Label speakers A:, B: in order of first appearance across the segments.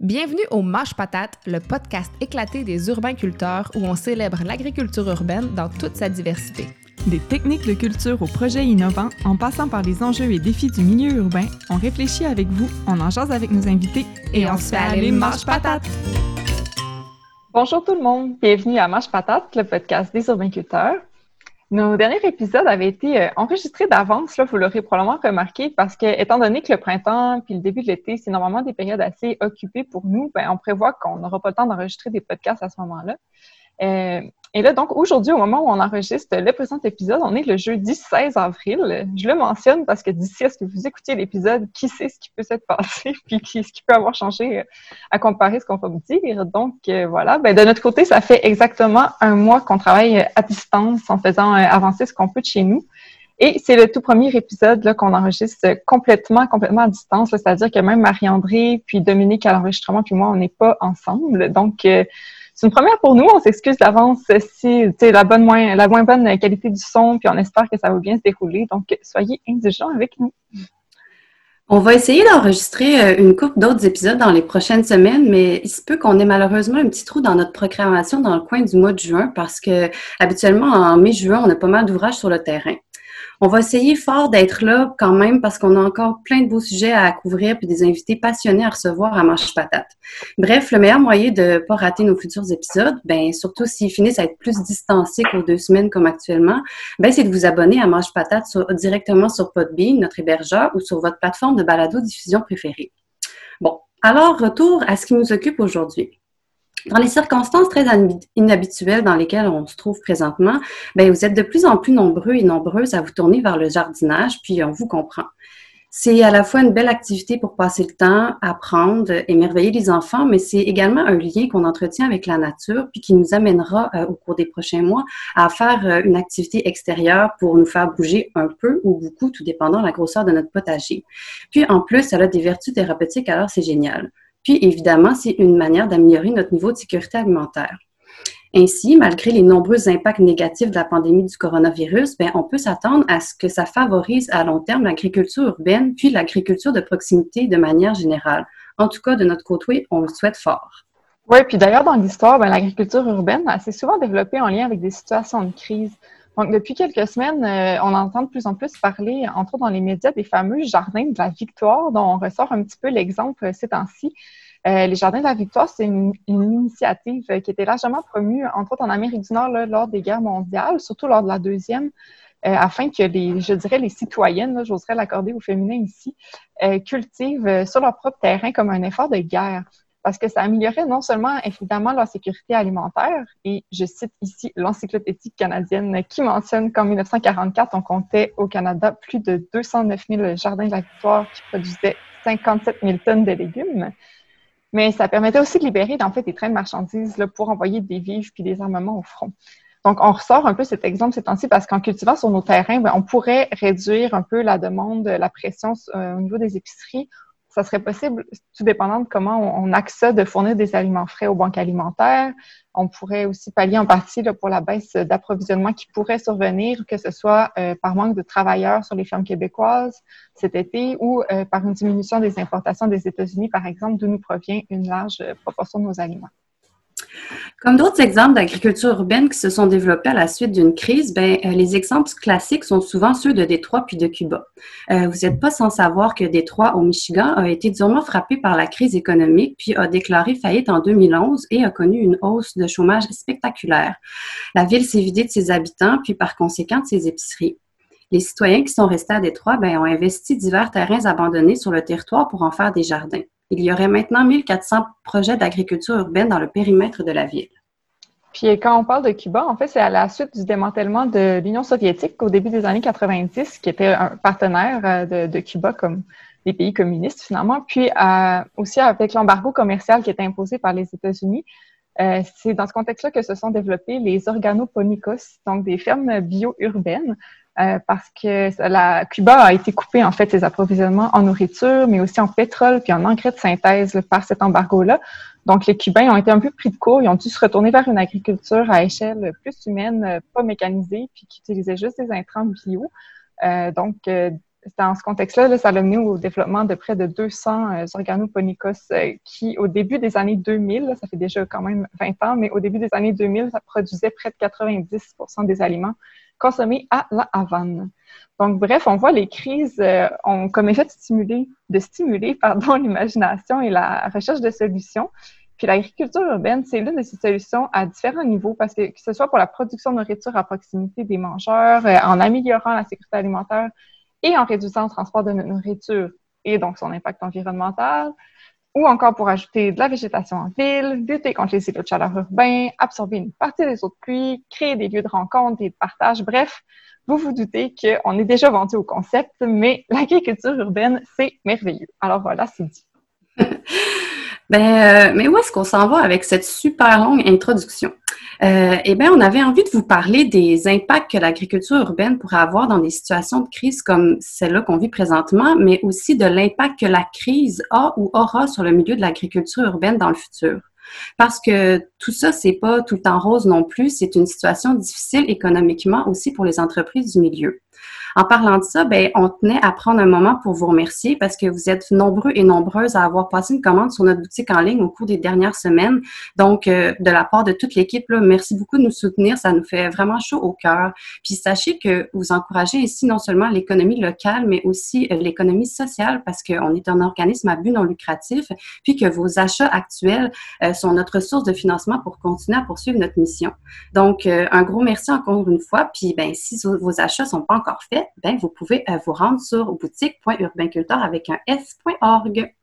A: Bienvenue au Mâche Patate, le podcast éclaté des urbains-culteurs où on célèbre l'agriculture urbaine dans toute sa diversité.
B: Des techniques de culture aux projets innovants, en passant par les enjeux et défis du milieu urbain, on réfléchit avec vous, on en jase avec nos invités et, on, se fait aller Mâche Patate!
C: Bonjour tout le monde, bienvenue à Mâche Patate, le podcast des urbains-culteurs. Nos derniers épisodes avaient été euh, enregistrés d'avance, là, vous l'aurez probablement remarqué, parce que, étant donné que le printemps puis le début de l'été, c'est normalement des périodes assez occupées pour nous, ben, on prévoit qu'on n'aura pas le temps d'enregistrer des podcasts à ce moment-là. Euh, et là, donc, aujourd'hui, au moment où on enregistre le présent épisode, on est le jeudi 16 avril. Je le mentionne parce que d'ici à ce que vous écoutiez l'épisode, qui sait ce qui peut s'être passé, puis ce qui peut avoir changé euh, à comparer ce qu'on va vous dire. Donc, euh, voilà. Ben, de notre côté, ça fait exactement un mois qu'on travaille à distance en faisant euh, avancer ce qu'on peut de chez nous. Et c'est le tout premier épisode là, qu'on enregistre complètement, complètement à distance. C'est-à-dire que même Marie-André, puis Dominique à l'enregistrement, puis moi, on n'est pas ensemble. Donc, c'est une première pour nous. On s'excuse d'avance si c'est la bonne moins la moins bonne qualité du son, puis on espère que ça va bien se dérouler. Donc, soyez indulgents avec nous.
D: On va essayer d'enregistrer euh, une couple d'autres épisodes dans les prochaines semaines, mais il se peut qu'on ait malheureusement un petit trou dans notre programmation dans le coin du mois de juin parce que habituellement en mai-juin, on a pas mal d'ouvrages sur le terrain. On va essayer fort d'être là quand même parce qu'on a encore plein de beaux sujets à couvrir puis des invités passionnés à recevoir à Manche Patate. Bref, le meilleur moyen de ne pas rater nos futurs épisodes, ben surtout s'ils finissent à être plus distancés qu'aux deux semaines comme actuellement, ben c'est de vous abonner à Manche Patate directement sur Podbean, notre hébergeur, ou sur votre plateforme de balado-diffusion préférée. Bon, alors retour à ce qui nous occupe aujourd'hui. Dans les circonstances très inhabituelles dans lesquelles on se trouve présentement, ben vous êtes de plus en plus nombreux et nombreuses à vous tourner vers le jardinage, puis on vous comprend. C'est à la fois une belle activité pour passer le temps, apprendre, émerveiller les enfants, mais c'est également un lien qu'on entretient avec la nature, puis qui nous amènera euh, au cours des prochains mois à faire euh, une activité extérieure pour nous faire bouger un peu ou beaucoup, tout dépendant de la grosseur de notre potager. Puis en plus, ça a des vertus thérapeutiques, alors c'est génial. Puis, évidemment, c'est une manière d'améliorer notre niveau de sécurité alimentaire. Ainsi, malgré les nombreux impacts négatifs de la pandémie du coronavirus, ben, on peut s'attendre à ce que ça favorise à long terme l'agriculture urbaine, puis l'agriculture de proximité de manière générale. En tout cas, de notre côté, on le souhaite fort.
C: Oui, puis d'ailleurs, dans l'histoire, ben, l'agriculture urbaine s'est souvent développée en lien avec des situations de crise. Donc, depuis quelques semaines, euh, on entend de plus en plus parler, entre autres dans les médias, des fameux jardins de la victoire, dont on ressort un petit peu l'exemple euh, ces temps-ci. Euh, les jardins de la victoire, c'est une, initiative qui était largement promue, entre autres en Amérique du Nord, lors des guerres mondiales, surtout lors de la deuxième, afin que les, je dirais, les citoyennes, j'oserais l'accorder au féminin ici, cultivent sur leur propre terrain comme un effort de guerre parce que ça améliorait non seulement évidemment leur sécurité alimentaire, et je cite ici l'encyclopédie canadienne qui mentionne qu'en 1944, on comptait au Canada plus de 209 000 jardins de la victoire qui produisaient 57 000 tonnes de légumes. Mais ça permettait aussi de libérer en fait des trains de marchandises pour envoyer des vivres puis des armements au front. Donc, on ressort un peu cet exemple ces temps-ci parce qu'en cultivant sur nos terrains, ben, on pourrait réduire un peu la demande, la pression euh, au niveau des épiceries ça serait possible, tout dépendant de comment on, accède de fournir des aliments frais aux banques alimentaires. On pourrait aussi pallier en partie pour la baisse d'approvisionnement qui pourrait survenir, que ce soit euh, par manque de travailleurs sur les fermes québécoises cet été ou euh, par une diminution des importations des États-Unis, par exemple, d'où nous provient une large euh, proportion de nos aliments.
D: Comme d'autres exemples d'agriculture urbaine qui se sont développés à la suite d'une crise, ben, euh, les exemples classiques sont souvent ceux de Détroit puis de Cuba. Euh, vous n'êtes pas sans savoir que Détroit, au Michigan, a été durement frappé par la crise économique puis a déclaré faillite en 2011 et a connu une hausse de chômage spectaculaire. La ville s'est vidée de ses habitants puis par conséquent de ses épiceries. Les citoyens qui sont restés à Détroit ben, ont investi divers terrains abandonnés sur le territoire pour en faire des jardins. Il y aurait maintenant 1400 projets d'agriculture urbaine dans le périmètre de la ville.
C: Puis quand on parle de Cuba, en fait, c'est à la suite du démantèlement de l'Union soviétique au début des années 90, qui était un partenaire euh, de, Cuba comme les pays communistes finalement, puis euh, aussi avec l'embargo commercial qui était imposé par les États-Unis. Euh, c'est dans ce contexte-là que se sont développés les organoponicos, donc des fermes bio-urbaines, euh, parce que la Cuba a été coupée en fait ses approvisionnements en nourriture, mais aussi en pétrole puis en engrais de synthèse par cet embargo-là. Donc les Cubains ont été un peu pris de court, ils ont dû se retourner vers une agriculture à échelle plus humaine, pas mécanisée, puis qui utilisait juste des intrants bio. Euh, donc dans ce contexte-là, ça a mené au développement de près de 200 euh, organoponicos euh, qui, au début des années 2000, ça fait déjà quand même 20 ans, mais au début des années 2000, ça produisait près de 90 des aliments consommés à la Havane. Donc, bref, on voit les crises euh, ont comme effet de stimuler, de stimuler pardon, l'imagination et la recherche de solutions. Puis l'agriculture urbaine, c'est l'une de ces solutions à différents niveaux, parce que que ce soit pour la production de nourriture à proximité des mangeurs, en améliorant la sécurité alimentaire, et en réduisant le transport de nourriture et donc son impact environnemental, ou encore pour ajouter de la végétation en ville, lutter contre les îlots de chaleur urbains, absorber une partie des eaux de pluie, créer des lieux de rencontre et de partage. Bref, vous vous doutez qu'on est déjà vendu au concept, mais l'agriculture urbaine, c'est merveilleux. Alors voilà, c'est dit.
D: ben, euh, mais où est-ce qu'on s'en va avec cette super longue introduction? Euh, eh bien, on avait envie de vous parler des impacts que l'agriculture urbaine pourrait avoir dans des situations de crise comme celle-là qu'on vit présentement, mais aussi de l'impact que la crise a ou aura sur le milieu de l'agriculture urbaine dans le futur. Parce que tout ça, c'est pas tout le temps rose non plus. C'est une situation difficile économiquement aussi pour les entreprises du milieu. En parlant de ça, ben, on tenait à prendre un moment pour vous remercier parce que vous êtes nombreux et nombreuses à avoir passé une commande sur notre boutique en ligne au cours des dernières semaines. Donc, euh, de la part de toute l'équipe, merci beaucoup de nous soutenir. Ça nous fait vraiment chaud au cœur. Puis sachez que vous encouragez ici non seulement l'économie locale, mais aussi euh, l'économie sociale parce qu'on est un organisme à but non lucratif, puis que vos achats actuels euh, sont notre source de financement pour continuer à poursuivre notre mission. Donc, un gros merci encore une fois. Puis, ben, si vos achats sont pas encore faits, ben, vous pouvez euh, vous rendre sur boutique.urbainculteur avec un s.org.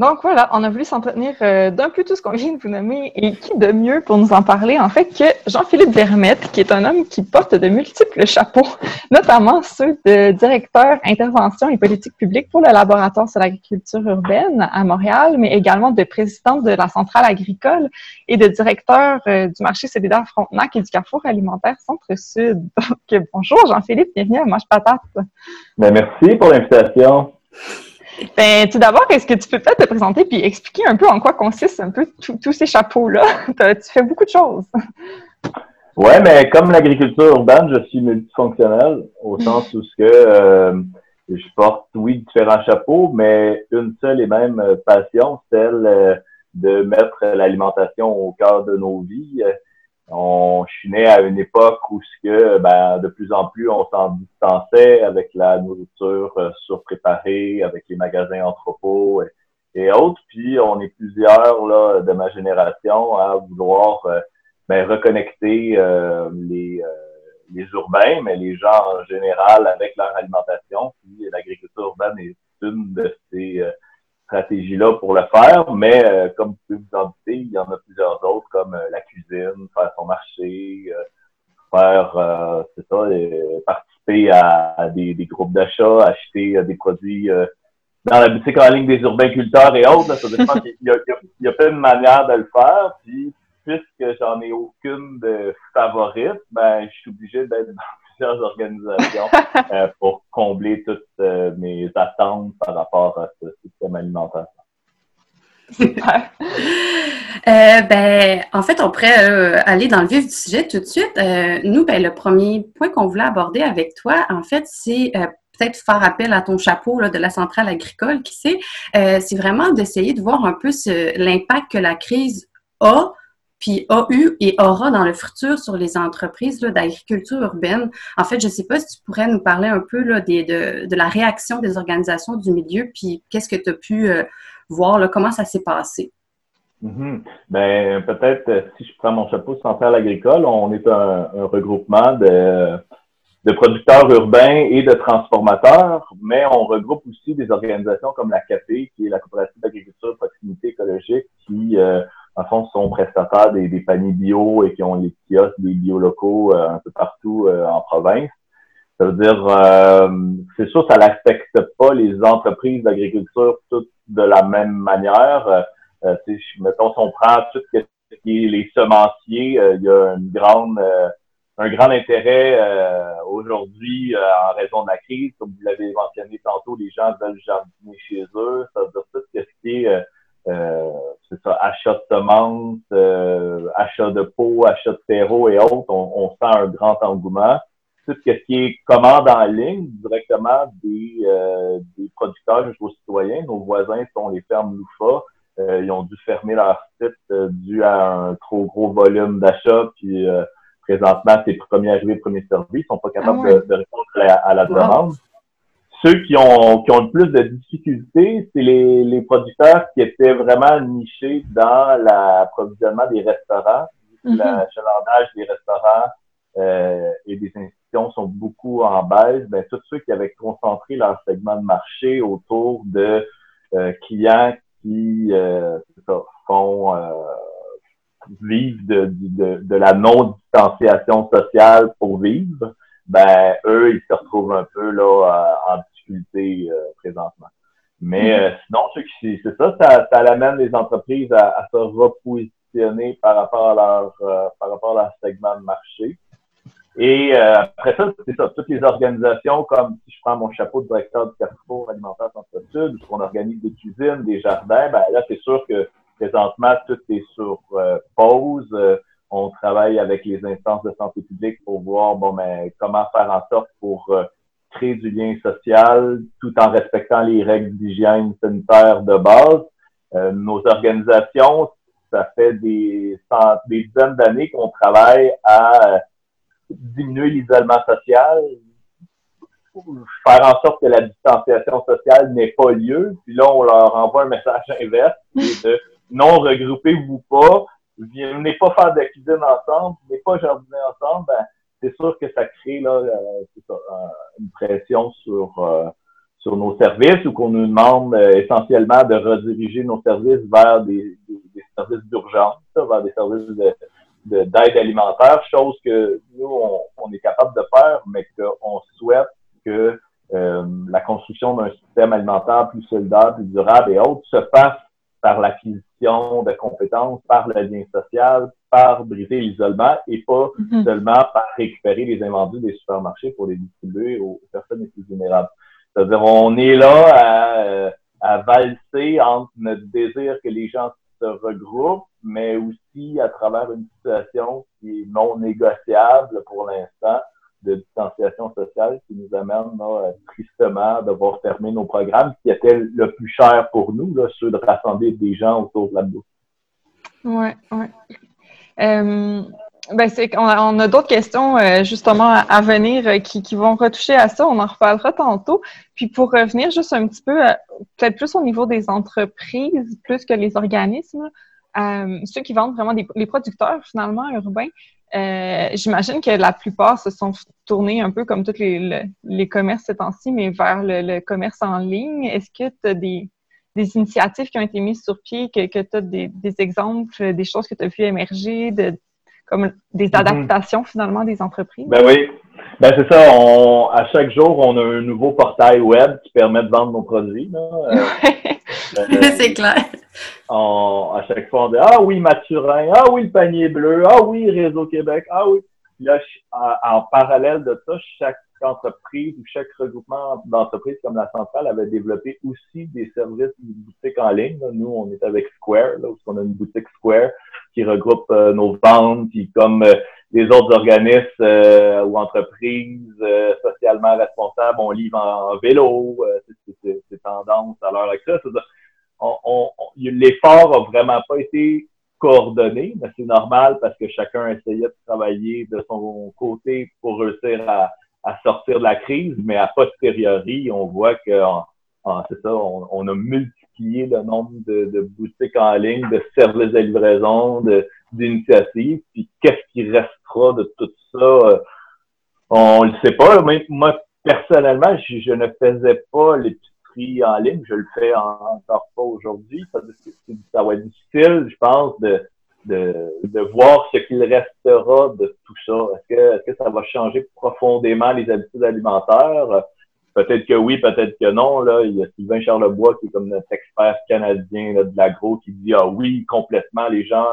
C: Donc voilà, on a voulu s'entretenir euh, d'un peu tout ce qu'on vient de vous nommer et qui de mieux pour nous en parler en fait que Jean-Philippe Vermette, qui est un homme qui porte de multiples chapeaux, notamment ceux de directeur intervention et politique publique pour le laboratoire sur l'agriculture urbaine à Montréal, mais également de président de la centrale agricole et de directeur euh, du marché solidaire Frontenac et du Carrefour alimentaire Centre-Sud. Donc bonjour Jean-Philippe, bienvenue à Mange Patate.
E: Ben, merci pour l'invitation.
C: Ben, tout d'abord, est-ce que tu peux peut-être te présenter puis expliquer un peu en quoi consistent un peu tous ces chapeaux-là? tu fais beaucoup de choses.
E: Oui, mais comme l'agriculture urbaine, je suis multifonctionnel au sens où ce que euh, je porte, oui, différents chapeaux, mais une seule et même passion, celle euh, de mettre l'alimentation au cœur de nos vies on, je suis né à une époque où ce que ben, de plus en plus on s'en distançait avec la nourriture euh, surpréparée, avec les magasins entrepôts et, autres. Puis on est plusieurs là, de ma génération à vouloir euh, ben, reconnecter euh, les, les urbains, mais les gens en général avec leur alimentation. Puis l'agriculture urbaine est une de ces stratégie-là pour le faire, mais euh, comme vous pouvez vous en douter, il y en a plusieurs autres, comme euh, la cuisine, faire son marché, euh, faire, c'est ça, participer à, des, groupes d'achat, acheter des produits dans la boutique en ligne des urbains-culteurs et autres. ça dépend, il, y a, il, y a, plein de manières de le faire, puis puisque j'en ai aucune de favorite, ben, je suis obligé d'être organisations euh, pour combler toutes euh, mes attentes par rapport à ce système alimentaire.
D: Euh, ben, en fait, on pourrait aller dans le vif du sujet tout de suite. nous, ben, le premier point qu'on voulait aborder avec toi, en fait, c'est peut-être faire appel à ton chapeau de la centrale agricole, qui sait, c'est vraiment d'essayer de voir un peu l'impact que la crise a puis a eu et aura dans le futur sur les entreprises d'agriculture urbaine. En fait, je ne sais pas si tu pourrais nous parler un peu de, la réaction des organisations du milieu, puis qu'est-ce que tu as pu euh, voir, comment ça s'est passé?
E: Ben, peut-être, euh, si je prends mon chapeau central agricole, on est un, regroupement de, de, producteurs urbains et de transformateurs, mais on regroupe aussi des organisations comme la CAPE, qui est la coopérative d'agriculture proximité écologique, qui euh, en fond, sont prestataires des, des, paniers bio et qui ont les kiosques des bio locaux euh, un peu partout euh, en province. Ça veut dire, euh, c'est sûr, ça n'affecte pas les entreprises d'agriculture toutes de la même manière. Euh, mettons, si on prend tout ce qui est les semenciers, il y a une grande, un grand intérêt aujourd'hui en raison de la crise. Comme vous l'avez mentionné tantôt, les gens veulent jardiner chez eux. Ça veut dire tout ce qui est euh, c'est ça, achat de semences, euh, achat de pots, achat de terreau et autres, on, sent un grand engouement. tout ce qui est commande en ligne directement des, euh, des producteurs jusqu'aux citoyens. Nos voisins sont les fermes Loufa. Euh, ils ont dû fermer leur site euh, dû à un trop gros volume d'achats. Puis présentement, c'est premier arrivé, premier servi. Ils sont pas capables ah de, répondre à, la demande. Ceux qui ont, qui ont le plus de difficultés, c'est les, les producteurs qui étaient vraiment nichés dans l'approvisionnement des restaurants, mm-hmm. l'achalandage des restaurants euh, et des institutions sont beaucoup en baisse. Ben, tous ceux qui avaient concentré leur segment de marché autour de euh, clients qui euh, font vivre de, de, de la non-distanciation sociale pour vivre, ben eux, ils se retrouvent un peu là en difficulté présentement. Mais mm-hmm. sinon, c'est ça, ça, ça amène les entreprises à, à, se repositionner par rapport à leur par rapport à leur segment de marché. Et euh, après ça, c'est ça, toutes les organisations, comme si je prends mon chapeau de directeur du Carrefour alimentaire Centre-Sud, où on organise des cuisines, des jardins, ben là, c'est sûr que présentement, tout est sur euh, pause. Euh, on travaille avec les instances de santé publique pour voir bon, ben, comment faire en sorte pour créer du lien social tout en respectant les règles d'hygiène sanitaire de base. nos organisations, ça fait des, des dizaines d'années qu'on travaille à diminuer l'isolement social, faire en sorte que la distanciation sociale n'ait pas lieu. Puis là, on leur envoie un message inverse, de non regroupez-vous pas, venez pas faire de cuisine ensemble, venez pas jardiner ensemble. Ben, c'est sûr que ça crée là, euh, une pression sur euh, sur nos services ou qu'on nous demande euh, essentiellement de rediriger nos services vers des, des services d'urgence, vers des services de, d'aide alimentaire, chose que nous, on, est capable de faire, mais qu'on souhaite que euh, la construction d'un système alimentaire plus solidaire, plus durable et autres se fasse par l'acquisition de compétences, par le lien social, par briser l'isolement et pas mm-hmm. seulement par récupérer les invendus des supermarchés pour les distribuer aux personnes les plus vulnérables. C'est-à-dire, on est là à, euh, à valser entre notre désir que les gens se regroupent, mais aussi à travers une situation qui est non négociable pour l'instant de distanciation sociale qui nous amène là, tristement à devoir fermer nos programmes qui étaient le plus cher pour nous, là, ceux de rassembler des gens autour de la bouffe.
C: Oui, oui. Euh, ben c'est, on a, d'autres questions euh, justement à, venir euh, qui, qui, vont retoucher à ça. On en reparlera tantôt. Puis pour revenir juste un petit peu, peut-être plus au niveau des entreprises, plus que les organismes, ceux qui vendent vraiment des, les producteurs finalement urbains, j'imagine que la plupart se sont tournés un peu comme tous les, les commerces ces temps-ci, mais vers le, commerce en ligne. Est-ce que tu as des, des, initiatives qui ont été mises sur pied, que, que tu as des, des, exemples, des choses que tu as vu émerger, de, comme des mhm. adaptations finalement des entreprises?
E: Ben oui. Ben c'est ça. On, à chaque jour, on a un nouveau portail web qui permet de vendre nos produits. Euh,
D: ben, c'est clair.
E: à chaque fois, on dit Ah oui, Mathurin, ah oui, le panier bleu, ah oui, Réseau Québec, ah oui. Là, en parallèle de ça, chaque entreprise ou chaque regroupement d'entreprises comme la centrale avait développé aussi des services de boutique en ligne. Nous, on est avec Square, là, où on a une boutique Square qui regroupe euh, nos ventes, puis comme euh, les autres organismes euh, ou entreprises socialement responsables, on livre en, vélo, c'est tendance à l'heure actuelle. On, on, L'effort a vraiment pas été coordonné, mais c'est normal parce que chacun essayait de travailler de son côté pour réussir à, à sortir de la crise, mais à posteriori, on voit que c'est ça, on, a multiplié le nombre de, boutiques en ligne, de services de livraison, d'initiatives. Puis qu'est-ce qui restera de tout ça? Euh, on le sait pas. moi, personnellement, je, ne faisais pas l'épicerie en ligne. Je le fais encore pas aujourd'hui. Ça, ça va être difficile, je pense, de de, de voir ce qu'il restera de tout ça. Est-ce que, est-ce que ça va changer profondément les habitudes alimentaires? Peut-être que oui, peut-être que non. Là, il y a Sylvain Charlebois qui est comme notre expert canadien là, de l'agro qui dit Ah oui, complètement, les gens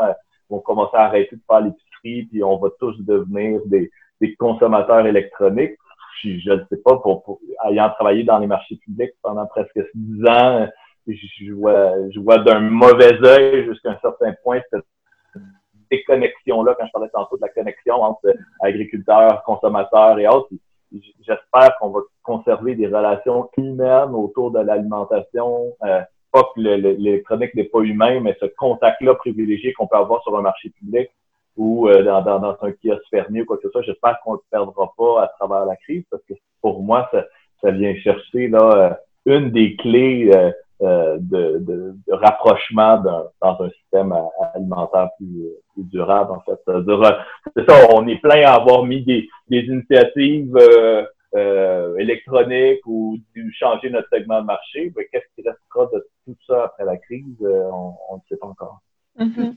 E: vont commencer à arrêter de faire l'épicerie, puis on va tous devenir des, des consommateurs électroniques. Je ne sais pas, pour, ayant travaillé dans les marchés publics pendant presque dix ans, je vois, je vois d'un mauvais œil jusqu'à un certain point cette déconnexion-là, quand je parlais tantôt de la connexion entre agriculteurs, consommateurs et autres, j'espère qu'on va conserver des relations humaines autour de l'alimentation. Euh, pas que l'électronique n'est pas humain, mais ce contact-là privilégié qu'on peut avoir sur un marché public ou euh, dans, un kiosque fermé ou quoi que ce soit, j'espère qu'on ne le perdra pas à travers la crise parce que pour moi, ça, vient chercher là euh, une des clés euh, de, rapprochement dans, un système alimentaire plus, durable, en fait. C'est ça, on est plein à avoir mis des, initiatives électroniques ou de changer notre segment de marché. Qu'est-ce qui restera de tout ça après la crise? on ne sait pas encore.
D: Mm-hmm.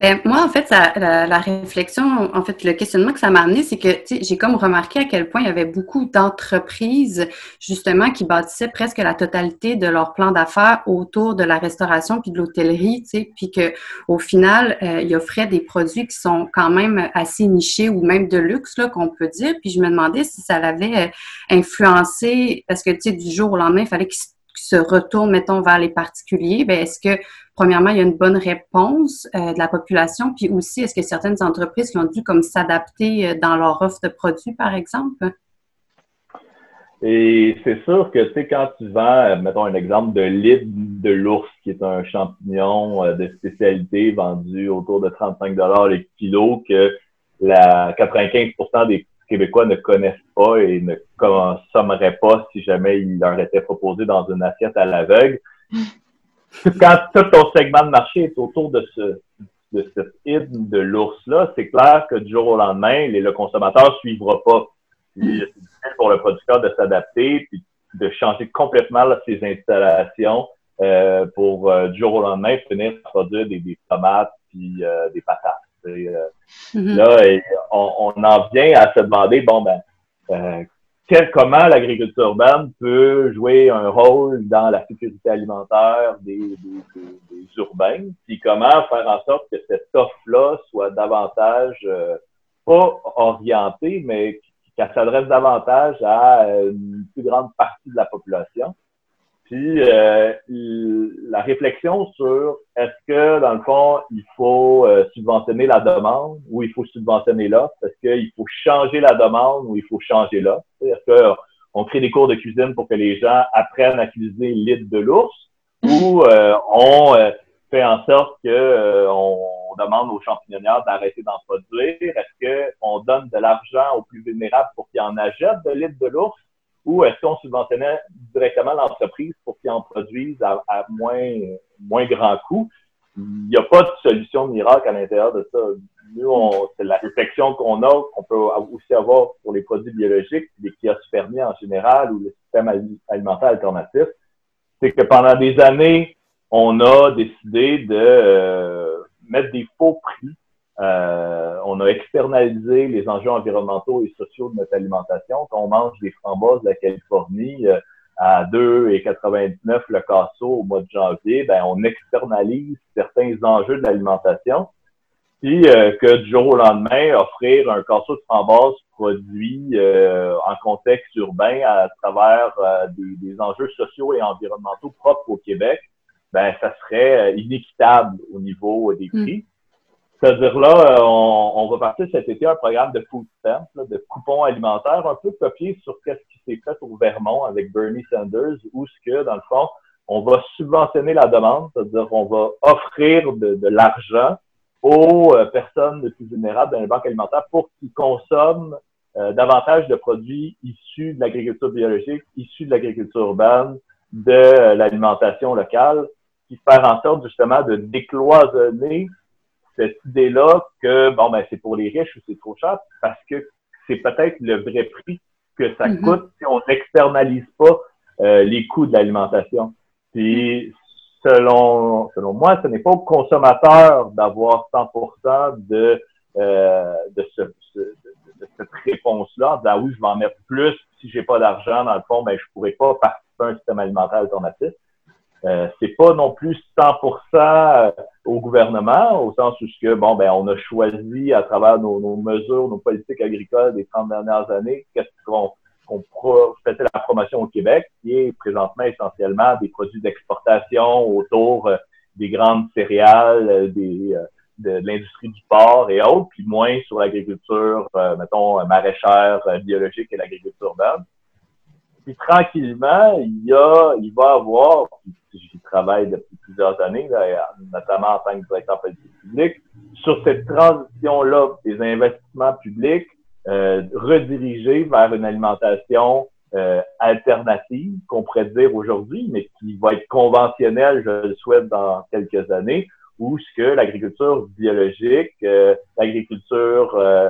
D: Ben, moi, en fait, la, réflexion, en fait, le questionnement que ça m'a amené, c'est que j'ai comme remarqué à quel point il y avait beaucoup d'entreprises, justement, qui bâtissaient presque la totalité de leur plan d'affaires autour de la restauration puis de l'hôtellerie, puis que au final, euh, ils offraient des produits qui sont quand même assez nichés ou même de luxe, là, qu'on peut dire. Puis je me demandais si ça l'avait euh, influencé, parce que, tu sais, du jour au lendemain, il fallait qu'ils se retournent, mettons, vers les particuliers. Ben, est-ce que premièrement, il y a une bonne réponse euh, de la population, puis aussi, est-ce que certaines entreprises qui ont dû comme s'adapter euh, dans leur offre de produits, par exemple?
E: Et c'est sûr que, tu sais, quand tu vends, euh, mettons un exemple de l'île de l'ours, qui est un champignon de spécialité vendu autour de 35 le kilo, que la 95 des Québécois ne connaissent pas et ne consommeraient pas si jamais il leur était proposé dans une assiette à l'aveugle. quand tout ton segment de marché est autour de ce de cette hymne de l'ours-là, c'est clair que du jour au lendemain, le consommateur ne suivra pas. C'est difficile pour le producteur de s'adapter puis de changer complètement ses installations euh, pour euh, du jour au lendemain finir par produire des, des tomates puis euh, des patates. Mm-hmm. Là, on, on, en vient à se demander, bon ben, comment l'agriculture urbaine peut jouer un rôle dans la sécurité alimentaire des, des, des, urbains, puis comment faire en sorte que cette offre-là soit davantage euh, pas orientée, mais qu'elle s'adresse davantage à une plus grande partie de la population? Puis euh, la réflexion sur est-ce que, dans le fond, il faut euh, subventionner la demande ou il faut subventionner l'offre? Est-ce qu'il faut changer la demande ou il faut changer l'offre? Est-ce qu'on crée des cours de cuisine pour que les gens apprennent à cuisiner l'île de l'ours ou euh, on fait en sorte que on demande aux champignonnières d'arrêter d'en produire? Est-ce qu'on donne de l'argent aux plus vulnérables pour qu'ils en achètent de l'île de l'ours? Ou est-ce qu'on subventionnait directement l'entreprise pour qu'ils en produisent à, moins, moins grand coût? Il n'y a pas de solution miracle à l'intérieur de ça. Nous, c'est la réflexion qu'on a, qu'on peut aussi avoir pour les produits biologiques, les kiosques fermés en général ou le système alimentaire alternatif. C'est que pendant des années, on a décidé de euh, mettre des faux prix euh, on a externalisé les enjeux environnementaux et sociaux de notre alimentation. Quand on mange des framboises de la Californie euh, à 2,99 le casseau au mois de janvier, ben, on externalise certains enjeux de l'alimentation. Puis euh, que du jour au lendemain, offrir un casseau de framboises produit en contexte urbain à travers des, des, enjeux sociaux et environnementaux propres au Québec, ben ça serait inéquitable au niveau des mm. C'est-à-dire là, euh, on, va partir cet été un programme de food stamps, de coupons alimentaires, un peu copié sur ce qui s'est fait au Vermont avec Bernie Sanders, où ce que, dans le fond, on va subventionner la demande, c'est-à-dire on va offrir de, l'argent aux euh, personnes les plus vulnérables dans les banques alimentaires pour qu'ils consomment euh, davantage de produits issus de l'agriculture biologique, issus de l'agriculture urbaine, de l'alimentation locale, qui faire en sorte justement de décloisonner cette idée-là que bon ben c'est pour les riches ou c'est trop cher parce que c'est peut-être le vrai prix que ça mm-hmm. coûte si on n'externalise pas euh, les coûts de l'alimentation. Puis selon selon moi, ce n'est pas au consommateur d'avoir 100% de euh, de, ce, de, cette réponse-là, ah oui, je vais en mettre plus si j'ai pas d'argent dans le fond, ben je pourrais pas participer à un système alimentaire alternatif. Euh, c'est pas non plus 100% euh, au gouvernement, au sens où que, bon, ben, on a choisi à travers nos, mesures, nos politiques agricoles des 30 dernières années, qu'est-ce qu'on qu'on faisait la promotion au Québec, qui est présentement essentiellement des produits d'exportation autour euh, des grandes céréales, des, de, l'industrie du porc et autres, puis moins sur l'agriculture, euh, mettons, maraîchère, euh, biologique et l'agriculture urbaine. Puis tranquillement, il y a, il va avoir, j'y travaille depuis plusieurs années, notamment en tant que directeur politique public, sur cette transition-là des investissements publics euh, redirigés vers une alimentation euh, alternative qu'on pourrait dire aujourd'hui, mais qui va être conventionnelle, je le souhaite, dans quelques années, où ce que l'agriculture biologique, euh, l'agriculture euh,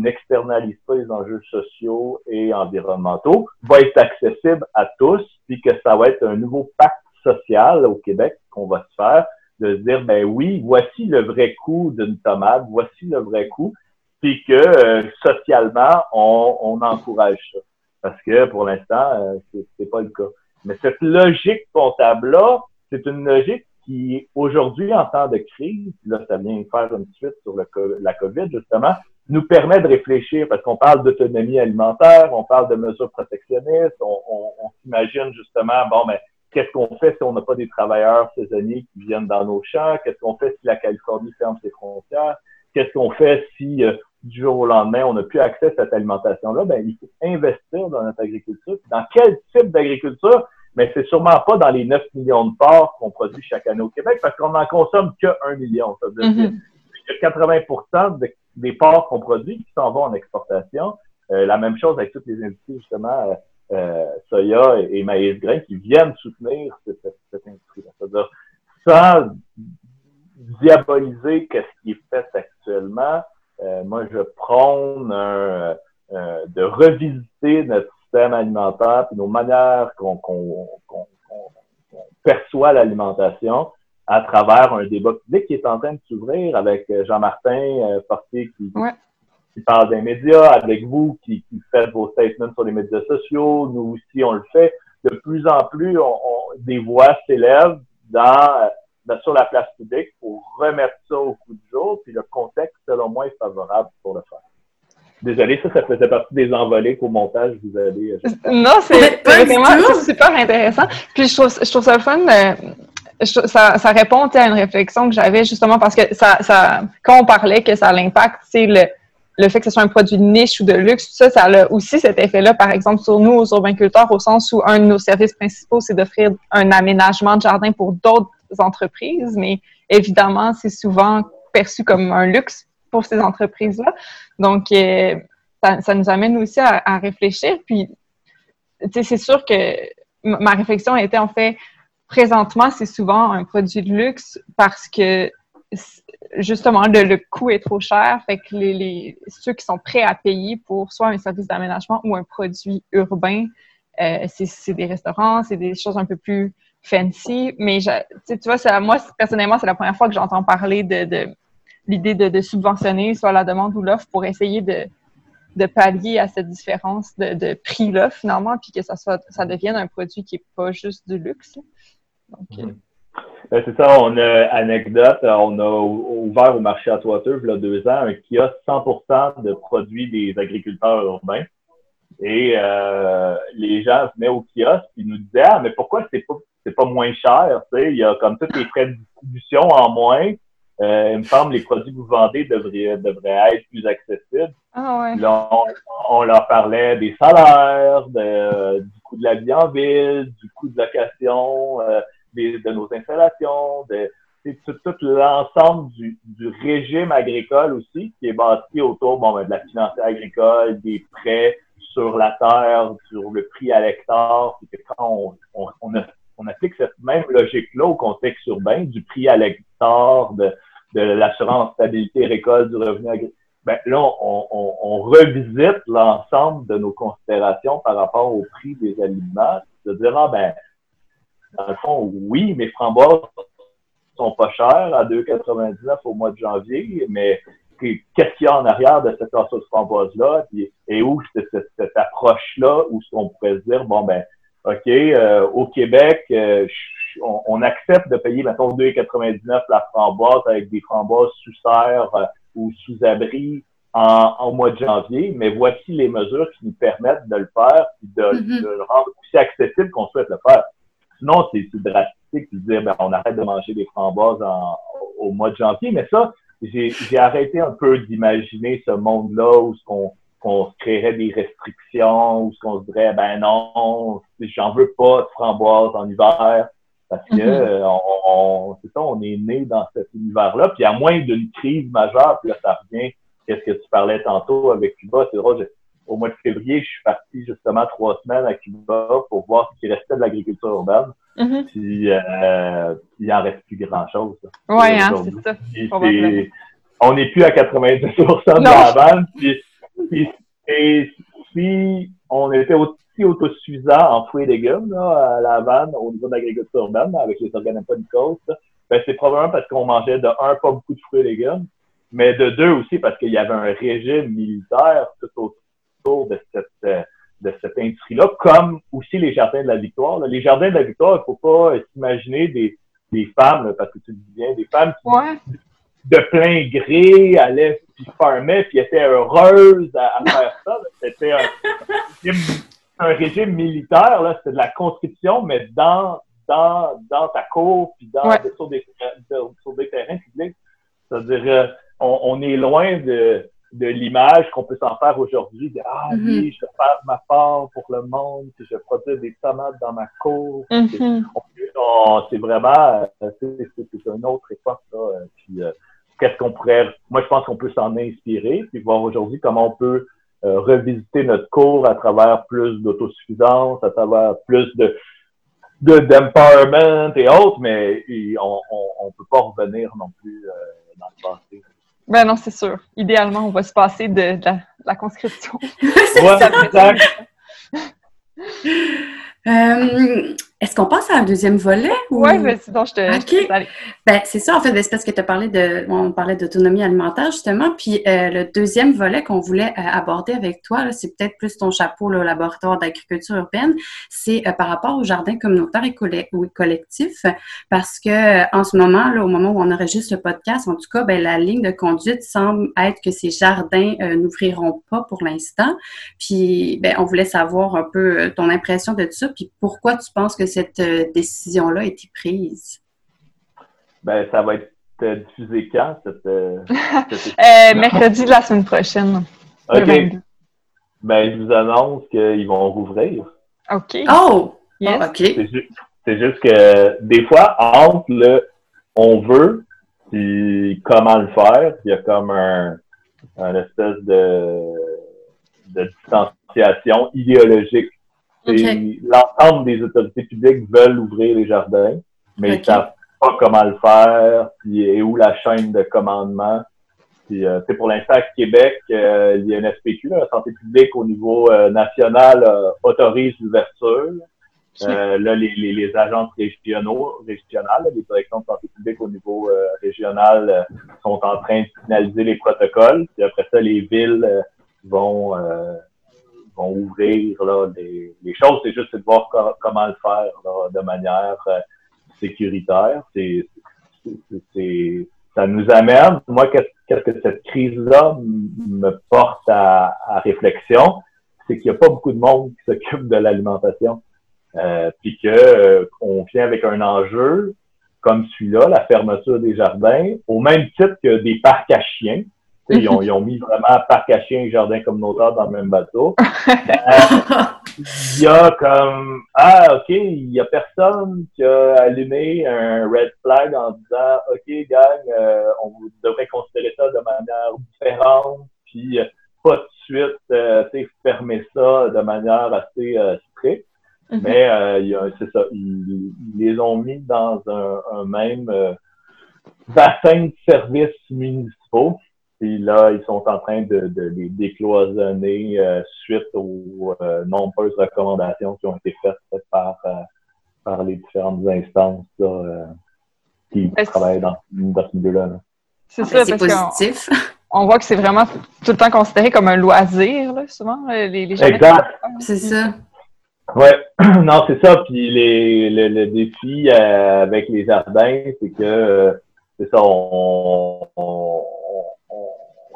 E: n'externalise pas les enjeux sociaux et environnementaux, va être accessible à tous, puis que ça va être un nouveau pacte social au Québec qu'on va se faire, de se dire, ben oui, voici le vrai coût d'une tomate, voici le vrai coût, puis que socialement, on, on, encourage ça. Parce que pour l'instant, c'est pas le cas. Mais cette logique comptable-là, c'est une logique qui, aujourd'hui, en temps de crise, là, ça vient faire une suite sur la COVID, justement, nous permet de réfléchir parce qu'on parle d'autonomie alimentaire, on parle de mesures protectionnistes, on, on, on s'imagine justement, bon, mais qu'est-ce qu'on fait si on n'a pas des travailleurs saisonniers qui viennent dans nos champs? Qu'est-ce qu'on fait si la Californie ferme ses frontières? Qu'est-ce qu'on fait si euh, du jour au lendemain, on n'a plus accès à cette alimentation-là? Ben, il faut investir dans notre agriculture. Dans quel type d'agriculture? mais c'est sûrement pas dans les 9 millions de porcs qu'on produit chaque année au Québec parce qu'on n'en consomme que 1 million. Ça veut dire mm-hmm. que 80 des porcs qu'on produit qui s'en vont en exportation. Euh, la même chose avec toutes les industries, justement, euh, euh soya et, maïs grain qui viennent soutenir cette, industrie-là. C'est-à-dire, sans diaboliser ce qui est fait actuellement, euh, moi, je prône un, de revisiter notre système alimentaire, puis nos manières qu'on perçoit l'alimentation à travers un débat public qui est en train de s'ouvrir avec euh, Jean-Martin euh, Fortier qui, qui, parle des médias, avec vous qui, qui faites vos statements sur les médias sociaux, nous aussi on le fait. De plus en plus, on, des voix s'élèvent dans, dans, sur la place publique pour remettre ça au coup du jour, puis le contexte, selon moi, est favorable pour le faire. Désolée, ça, ça faisait partie des envolées qu'au montage, vous avez... Euh,
C: non, c'est vraiment super intéressant. Puis je trouve, je trouve ça fun. Euh, ça, répond à une réflexion que j'avais justement parce que ça, quand on parlait que ça l'impact, c'est le, fait que ce soit un produit de niche ou de luxe, ça, ça a aussi cet effet-là, par exemple, sur nous, aux urbainculteurs, au sens où un de nos services principaux, c'est d'offrir un aménagement de jardin pour d'autres entreprises, mais évidemment, c'est souvent perçu comme un luxe pour ces entreprises-là. Donc, euh, ça, nous amène aussi à, réfléchir. Puis, c'est sûr que ma réflexion était en fait, présentement, c'est souvent un produit de luxe parce que justement, le, coût est trop cher. Fait que les, ceux qui sont prêts à payer pour soit un service d'aménagement ou un produit urbain, euh, c'est des restaurants, c'est des choses un peu plus fancy. Mais tu vois, moi, personnellement, c'est la première fois que j'entends parler de l'idée de, subventionner soit la demande ou l'offre pour essayer de, pallier à cette différence de, prix-là, finalement, puis que ça, soit, ça devienne un produit qui n'est pas juste du luxe.
E: Euh, ben, c'est ça, on a anecdote, on a ouvert au marché à Toiteux, il y a deux ans, un kiosque 100% de produits des agriculteurs urbains. Et euh, les gens venaient au kiosque et nous disaient Ah, mais pourquoi c'est pas c'est pas moins cher? il y a comme tous les frais de distribution en moins. Euh, il me semble que les produits que vous vendez devraient, devraient être plus accessibles.
C: Ah
E: Là, on, leur parlait des salaires, de, du coût de la vie en ville, du coût de location, euh, de nos installations, de tout, tout l'ensemble du, du, régime agricole aussi, qui est bâti autour bon, ben, de la financière agricole, des prêts sur la terre, sur le prix à l'hectare. quand on, on, on applique cette même logique-là au contexte urbain, du prix à l'hectare, de, de l'assurance stabilité récolte du revenu agricole. Ben, là, on, on, on revisite l'ensemble de nos considérations par rapport au prix des aliments. De dire, ah, ben, dans le fond, oui, mes framboises sont pas chères à 2,99 au mois de janvier, mais qu'est-ce qu'il y a en arrière de cette de framboise-là? Et où cette, cette, approche-là, où on pourrait se dire, bon, ben, OK, euh, au Québec, euh, on, accepte de payer, mettons, 2,99 la framboise avec des framboises sous serre euh, ou sous abri en, en, mois de janvier, mais voici les mesures qui nous permettent de le faire et de, mm-hmm. le rendre aussi accessible qu'on souhaite le faire. Sinon, c'est drastique de dire ben, on arrête de manger des framboises en, au mois de janvier, mais ça, j'ai arrêté un peu d'imaginer ce monde-là où ce qu'on créerait des restrictions, où ce qu'on se dirait, ben non, j'en veux pas de framboise en hiver, parce que mm-hmm. on, on c'est ça, on est né dans cet univers-là, puis à moins d'une crise majeure, puis là, ça revient, qu'est-ce que tu parlais tantôt avec Cuba, c'est drôle, au mois de février, je suis parti justement trois semaines à Cuba pour voir ce qui restait de l'agriculture urbaine. Mm-hmm. Puis euh, il en reste plus grand-chose.
C: Oui, hein, c'est ça.
E: on n'est plus à 90% de la vanne. Puis, et si on était aussi autosuffisant en fruits et légumes là, à la vanne au niveau de l'agriculture urbaine avec les organoponicos, ben, c'est probablement parce qu'on mangeait de un, pas beaucoup de fruits et légumes, mais de deux aussi parce qu'il y avait un régime militaire tout autour de cette, euh, de cette industrie-là, comme aussi les jardins de la victoire. Les jardins de la victoire, il ne faut pas s'imaginer des, des femmes, parce que tu dis bien, des femmes qui, de plein gré allaient puis farmaient puis étaient heureuses à, faire ça. C'était un, régime militaire, là, c'était de la conscription, mais dans, dans, dans ta cour, puis dans, sur, des, sur des terrains publics. C'est-à-dire, euh, on, on est loin de, de l'image qu'on peut s'en faire aujourd'hui de Ah mm-hmm. oui, je vais faire ma part pour le monde, puis je produire des tomates dans ma cour. Mm-hmm. C'est vraiment euh, c'est une autre époque. Là, euh, puis euh, qu'est-ce qu'on pourrait moi je pense qu'on peut s'en inspirer, puis voir aujourd'hui comment on peut revisiter notre cours à travers plus d'autosuffisance, à travers plus de de d'empowerment et autres, mais on, on, on peut pas revenir non plus dans le passé.
C: Ben non, c'est sûr. Idéalement, on va se passer de, la, conscription.
D: ouais, euh, est-ce qu'on passe à un deuxième volet?
C: Oui, mais sinon, je te.
D: OK. Ben, c'est ça, en fait, c'est parce que tu as parlé de. On parlait d'autonomie alimentaire, justement. Puis euh, le deuxième volet qu'on voulait euh, aborder avec toi, c'est peut-être plus ton chapeau, le laboratoire d'agriculture urbaine, c'est euh, par rapport aux jardins communautaires et collectifs. Parce que en ce moment, là, au moment où on enregistre le podcast, en tout cas, ben, la ligne de conduite semble être que ces jardins n'ouvriront pas pour l'instant. Puis, ben, on voulait savoir un peu ton impression de ça, puis pourquoi tu penses que cette euh, décision-là a été prise?
E: Ben, ça va être euh, diffusé quand, cette, euh,
C: mercredi de la semaine prochaine.
E: OK. Ben, je vous annonce qu'ils vont rouvrir.
C: OK.
D: Oh! oh OK.
E: C'est juste, que des fois, entre le on veut puis comment le faire, il y a comme un, un espèce de, de distanciation idéologique L'ensemble des autorités publiques veulent ouvrir les jardins, mais ils ne savent pas comment le faire, puis et où la chaîne de commandement. Puis, euh, pour l'instant, à Québec, euh, il y a une SPQ, la santé publique au niveau euh, national autorise l'ouverture. là, les, les, les, agences régionaux, régionales, les directions de santé publique au niveau régional sont en train de finaliser les protocoles. Puis après ça, les villes vont ouvrir là, les, choses. C'est juste de voir comment le faire de manière euh, sécuritaire. Ça nous amène, moi, qu'est-ce que cette crise-là me porte à, réflexion, c'est qu'il n'y a pas beaucoup de monde qui s'occupe de l'alimentation. Euh, puis que euh, on vient avec un enjeu comme celui-là, la fermeture des jardins, au même titre que des parcs à chiens. Ils ont, ils ont, mis vraiment parc à chiens et jardin communautaire dans le même bateau. Euh, il y a comme Ah, OK, il y a personne qui a allumé un red flag en disant OK, gang, euh, on devrait considérer ça de manière différente, puis euh, pas de suite euh, fermer ça de manière assez stricte. Mm-hmm. Mais c'est ça, ils, les ont mis dans un, un même bassin de services municipaux. Là, ils sont en train de, de les décloisonner euh, suite aux euh, nombreuses recommandations qui ont été faites par, euh, par les différentes instances qui travaillent dans, dans ce milieu-là.
C: C'est ça, c'est positif. On, voit que c'est vraiment tout le temps considéré comme un loisir, là, souvent, les, les
E: Exact.
D: C'est ça.
E: Oui, non, c'est ça. Puis les, le, le défi avec les jardins, c'est que c'est ça, on, on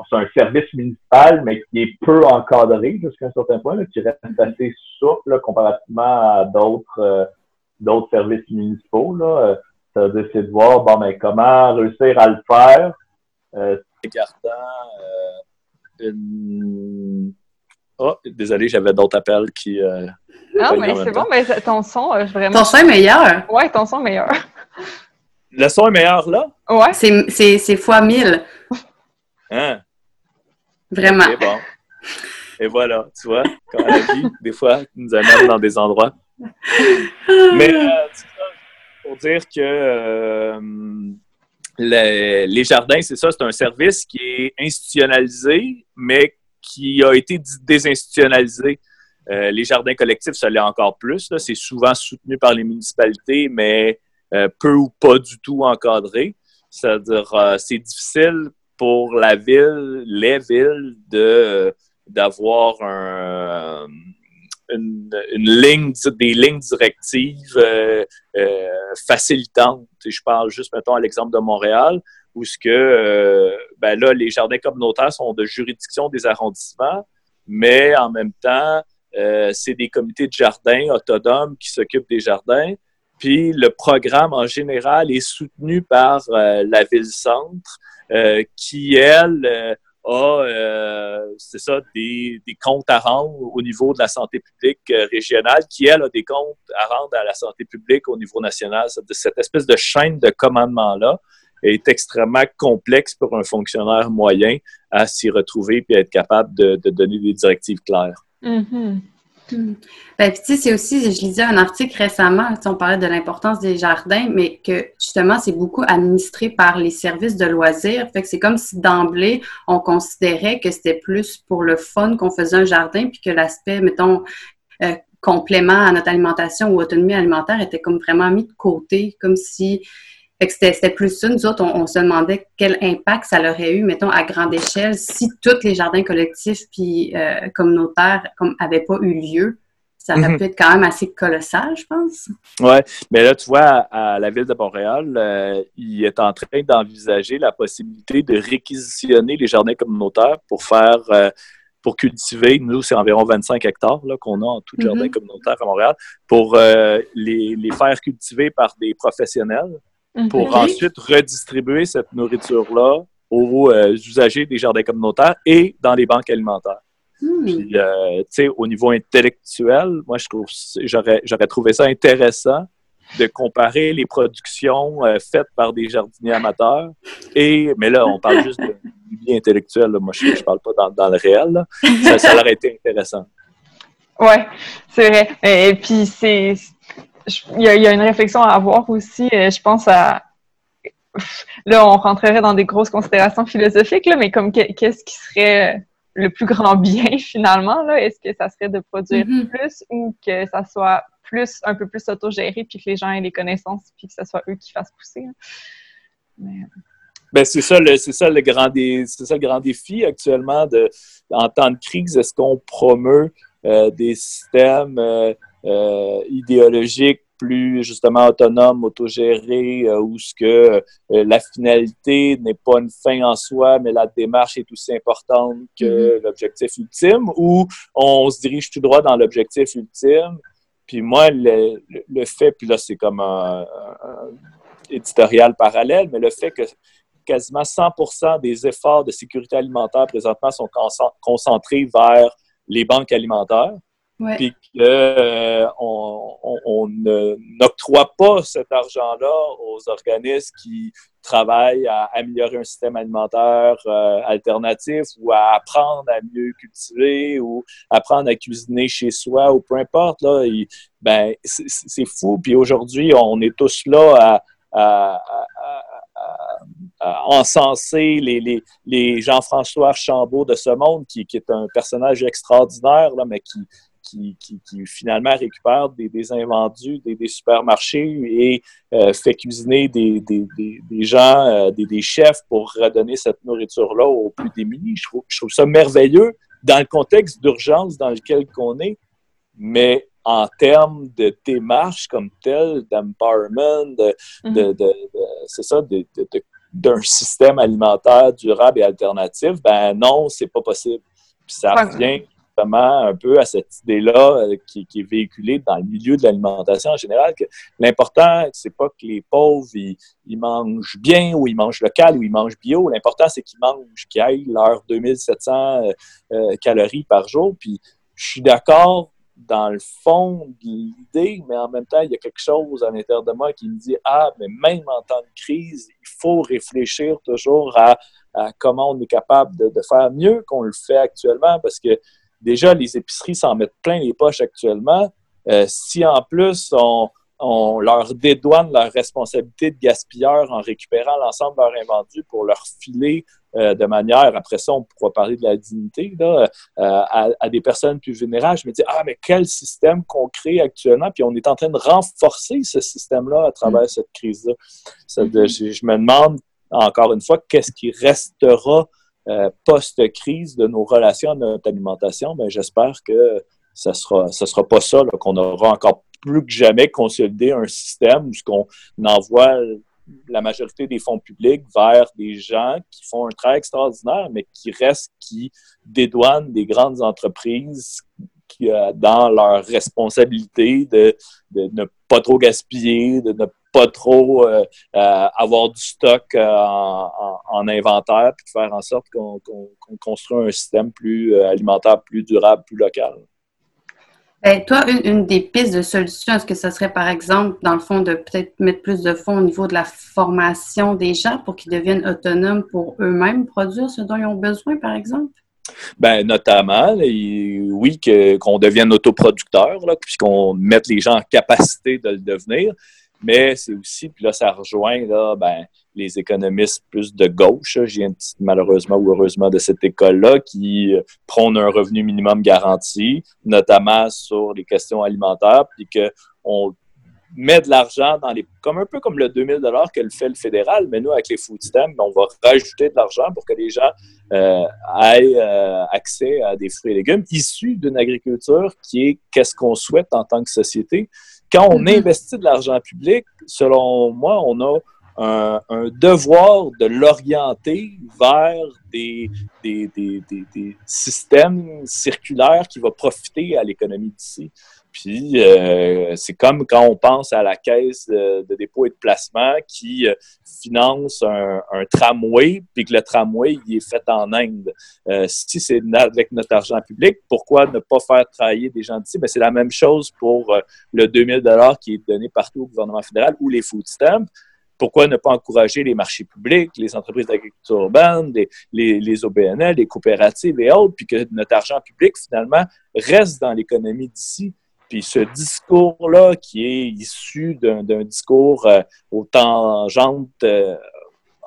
E: c'est un service municipal, mais qui est peu encadré jusqu'à un certain point, qui reste assez souple comparativement à d'autres euh, d'autres services municipaux. Là. Ça veut dire de voir bon, mais comment réussir à le faire
F: euh,
E: gardant une... Oh, désolé, j'avais d'autres appels qui...
C: non, mais c'est bon, mais ton son, vraiment...
D: Ton son est meilleur.
C: Ouais, ton son est meilleur.
E: Le son est meilleur là?
C: Ouais.
D: C'est fois mille.
E: Hein?
D: Vraiment.
E: Et voilà, tu vois, comme la vie, des fois, nous amène dans des endroits. Mais euh, pour dire que euh, les, jardins, c'est ça, c'est un service qui est institutionnalisé, mais qui a été désinstitutionnalisé. Euh, les jardins collectifs, ça l'est encore plus. C'est souvent soutenu par les municipalités, mais peu ou pas du tout encadré. C'est-à-dire, c'est difficile pour la ville, les villes, de d'avoir un, une, ligne, des lignes directives euh, euh, facilitantes. je parle juste, mettons, à l'exemple de Montréal, où ce que, euh, ben là, les jardins communautaires sont de juridiction des arrondissements, mais en même temps, c'est des comités de jardins autonomes qui s'occupent des jardins. Puis le programme en général est soutenu par la ville-centre, qui, elle, a, euh, c'est ça, des, comptes à rendre au niveau de la santé publique euh, régionale, qui, elle, a des comptes à rendre à la santé publique au niveau national. Cette espèce de chaîne de commandement-là est extrêmement complexe pour un fonctionnaire moyen à s'y retrouver et être capable de, donner des directives claires.
C: Mm-hmm.
D: Hmm. Ben, tu sais, c'est aussi, je lisais un article récemment, on parlait de l'importance des jardins, mais que justement, c'est beaucoup administré par les services de loisirs. Fait que c'est comme si d'emblée, on considérait que c'était plus pour le fun qu'on faisait un jardin, puis que l'aspect, mettons, euh, complément à notre alimentation ou autonomie alimentaire était comme vraiment mis de côté, comme si c'était plus ça. Nous autres, on, se demandait quel impact ça aurait eu, mettons, à grande échelle, si tous les jardins collectifs puis euh, communautaires n'avaient pas eu lieu. Ça aurait mhm. pu être quand même assez colossal, je pense.
E: Oui, mais là, tu vois, à, la ville de Montréal, euh, il est en train d'envisager la possibilité de réquisitionner les jardins communautaires pour faire, euh, pour cultiver, nous, c'est environ 25 hectares qu'on a en tout jardin mhm. communautaire à Montréal, pour les, les, faire cultiver par des professionnels Mhm. pour ensuite redistribuer cette nourriture-là aux euh, usagers des jardins communautaires et dans les banques alimentaires.
D: Hmm.
E: Puis, euh, tu sais, au niveau intellectuel, moi, je trouve, j'aurais, j'aurais trouvé ça intéressant de comparer les productions euh, faites par des jardiniers amateurs et, mais là, on parle juste de, du bien intellectuel, moi, je ne parle pas dans, dans le réel, Ça, ça aurait été intéressant.
C: Oui, c'est vrai. Et puis, c'est il y, a une réflexion à avoir aussi, euh, je pense à là, on rentrerait dans des grosses considérations philosophiques, là, mais comme qu'est-ce qui serait le plus grand bien finalement? Là? Est-ce que ça serait de produire mm-hmm. plus ou que ça soit plus, un peu plus autogéré, puis que les gens aient les connaissances, puis que ce soit eux qui fassent pousser?
E: Ben, c'est ça le c'est ça le grand c'est ça le grand défi actuellement de en temps de crise est-ce qu'on promeut euh, des systèmes euh, euh, idéologique plus justement autonome, autogéré, euh, où ce que euh, la finalité n'est pas une fin en soi, mais la démarche est aussi importante que mm-hmm. l'objectif ultime, ou on se dirige tout droit dans l'objectif ultime. Puis moi, le, le fait, puis là c'est comme un, éditorial parallèle, mais le fait que quasiment 100% des efforts de sécurité alimentaire présentement sont concentrés vers les banques alimentaires puis qu'on euh, on, n'octroie pas cet argent-là aux organismes qui travaillent à améliorer un système alimentaire euh, alternatif ou à apprendre à mieux cultiver ou apprendre à cuisiner chez soi ou peu importe. Là, ben, c'est fou. Puis aujourd'hui, on est tous là à, encenser les, les, les Jean-François Archambault de ce monde, qui, qui, est un personnage extraordinaire, là, mais qui, qui, finalement récupère des, des invendus des, supermarchés et euh, fait cuisiner des, gens, euh, des, chefs pour redonner cette nourriture-là aux plus démunis. Je trouve, je trouve ça merveilleux dans le contexte d'urgence dans lequel on est, mais en termes de démarche comme telle, d'empowerment, de, mm-hmm. c'est ça, d'un système alimentaire durable et alternatif, ben non, c'est pas possible. Puis ça revient un peu à cette idée-là euh, qui, est véhiculée dans le milieu de l'alimentation en général, que l'important, c'est pas que les pauvres, ils, mangent bien ou ils mangent local ou ils mangent bio. L'important, c'est qu'ils mangent, qu'ils aillent leurs 2700 euh, calories par jour. Puis je suis d'accord dans le fond de l'idée, mais en même temps, il y a quelque chose à l'intérieur de moi qui me dit Ah, mais même en temps de crise, il faut réfléchir toujours à, comment on est capable de, faire mieux qu'on le fait actuellement, parce que déjà, les épiceries s'en mettent plein les poches actuellement. Euh, si en plus on, on leur dédouane leur responsabilité de gaspilleur en récupérant l'ensemble de leur invendu pour leur filer euh, de manière, après ça, on pourra parler de la dignité, là, euh, à, des personnes plus vulnérables. Je me dis, ah, mais quel système qu'on crée actuellement, puis on est en train de renforcer ce système-là à travers cette crise-là. Mm-hmm. Je, me demande, encore une fois, qu'est-ce qui restera euh, post-crise de nos relations, de notre alimentation. ben, J'espère que ce ne sera, sera pas ça, qu'on aura encore plus que jamais consolidé un système où ce qu'on envoie la majorité des fonds publics vers des gens qui font un travail extraordinaire, mais qui restent, qui dédouanent des grandes entreprises qui, euh, dans leur responsabilité de, ne pas trop gaspiller, de ne pas trop euh, euh, avoir du stock en, inventaire, puis de faire en sorte qu'on construit un système plus alimentaire, plus durable, plus local.
D: Ben, toi, une, des pistes de solution, est-ce que ce serait, par exemple, dans le fond, de peut-être mettre plus de fonds au niveau de la formation des gens pour qu'ils deviennent autonomes pour eux-mêmes produire ce dont ils ont besoin, par exemple?
E: Ben, notamment, oui, qu'on devienne autoproducteur, puisqu'on mette les gens en capacité de le devenir, mais c'est aussi, puis là, ça rejoint là, ben, les économistes plus de gauche. Je viens malheureusement ou heureusement de cette école-là qui euh, prône un revenu minimum garanti, notamment sur les questions alimentaires, puis qu'on met de l'argent dans les comme un peu comme le 2000 dollars que le fait le fédéral, mais nous avec les food stamps, on va rajouter de l'argent pour que les gens euh, aient euh, accès à des fruits et légumes issus d'une agriculture qui est qu'est-ce qu'on souhaite en tant que société. Quand on mm-hmm. investit de l'argent public, selon moi, on a un, devoir de l'orienter vers des, des, des, des, systèmes circulaires qui vont profiter à l'économie d'ici. Puis euh, c'est comme quand on pense à la caisse de, dépôt et de placement qui euh, finance un, tramway, puis que le tramway il est fait en Inde. Euh, si c'est avec notre argent public, pourquoi ne pas faire travailler des gens d'ici? Ben, c'est la même chose pour le 2000 dollars qui est donné partout au gouvernement fédéral ou les food stamps pourquoi ne pas encourager les marchés publics, les entreprises d'agriculture urbaine, les, les, OBNL, les coopératives et autres, puis que notre argent public, finalement, reste dans l'économie d'ici? Puis ce discours-là, qui est issu d'un discours euh, aux tangentes euh,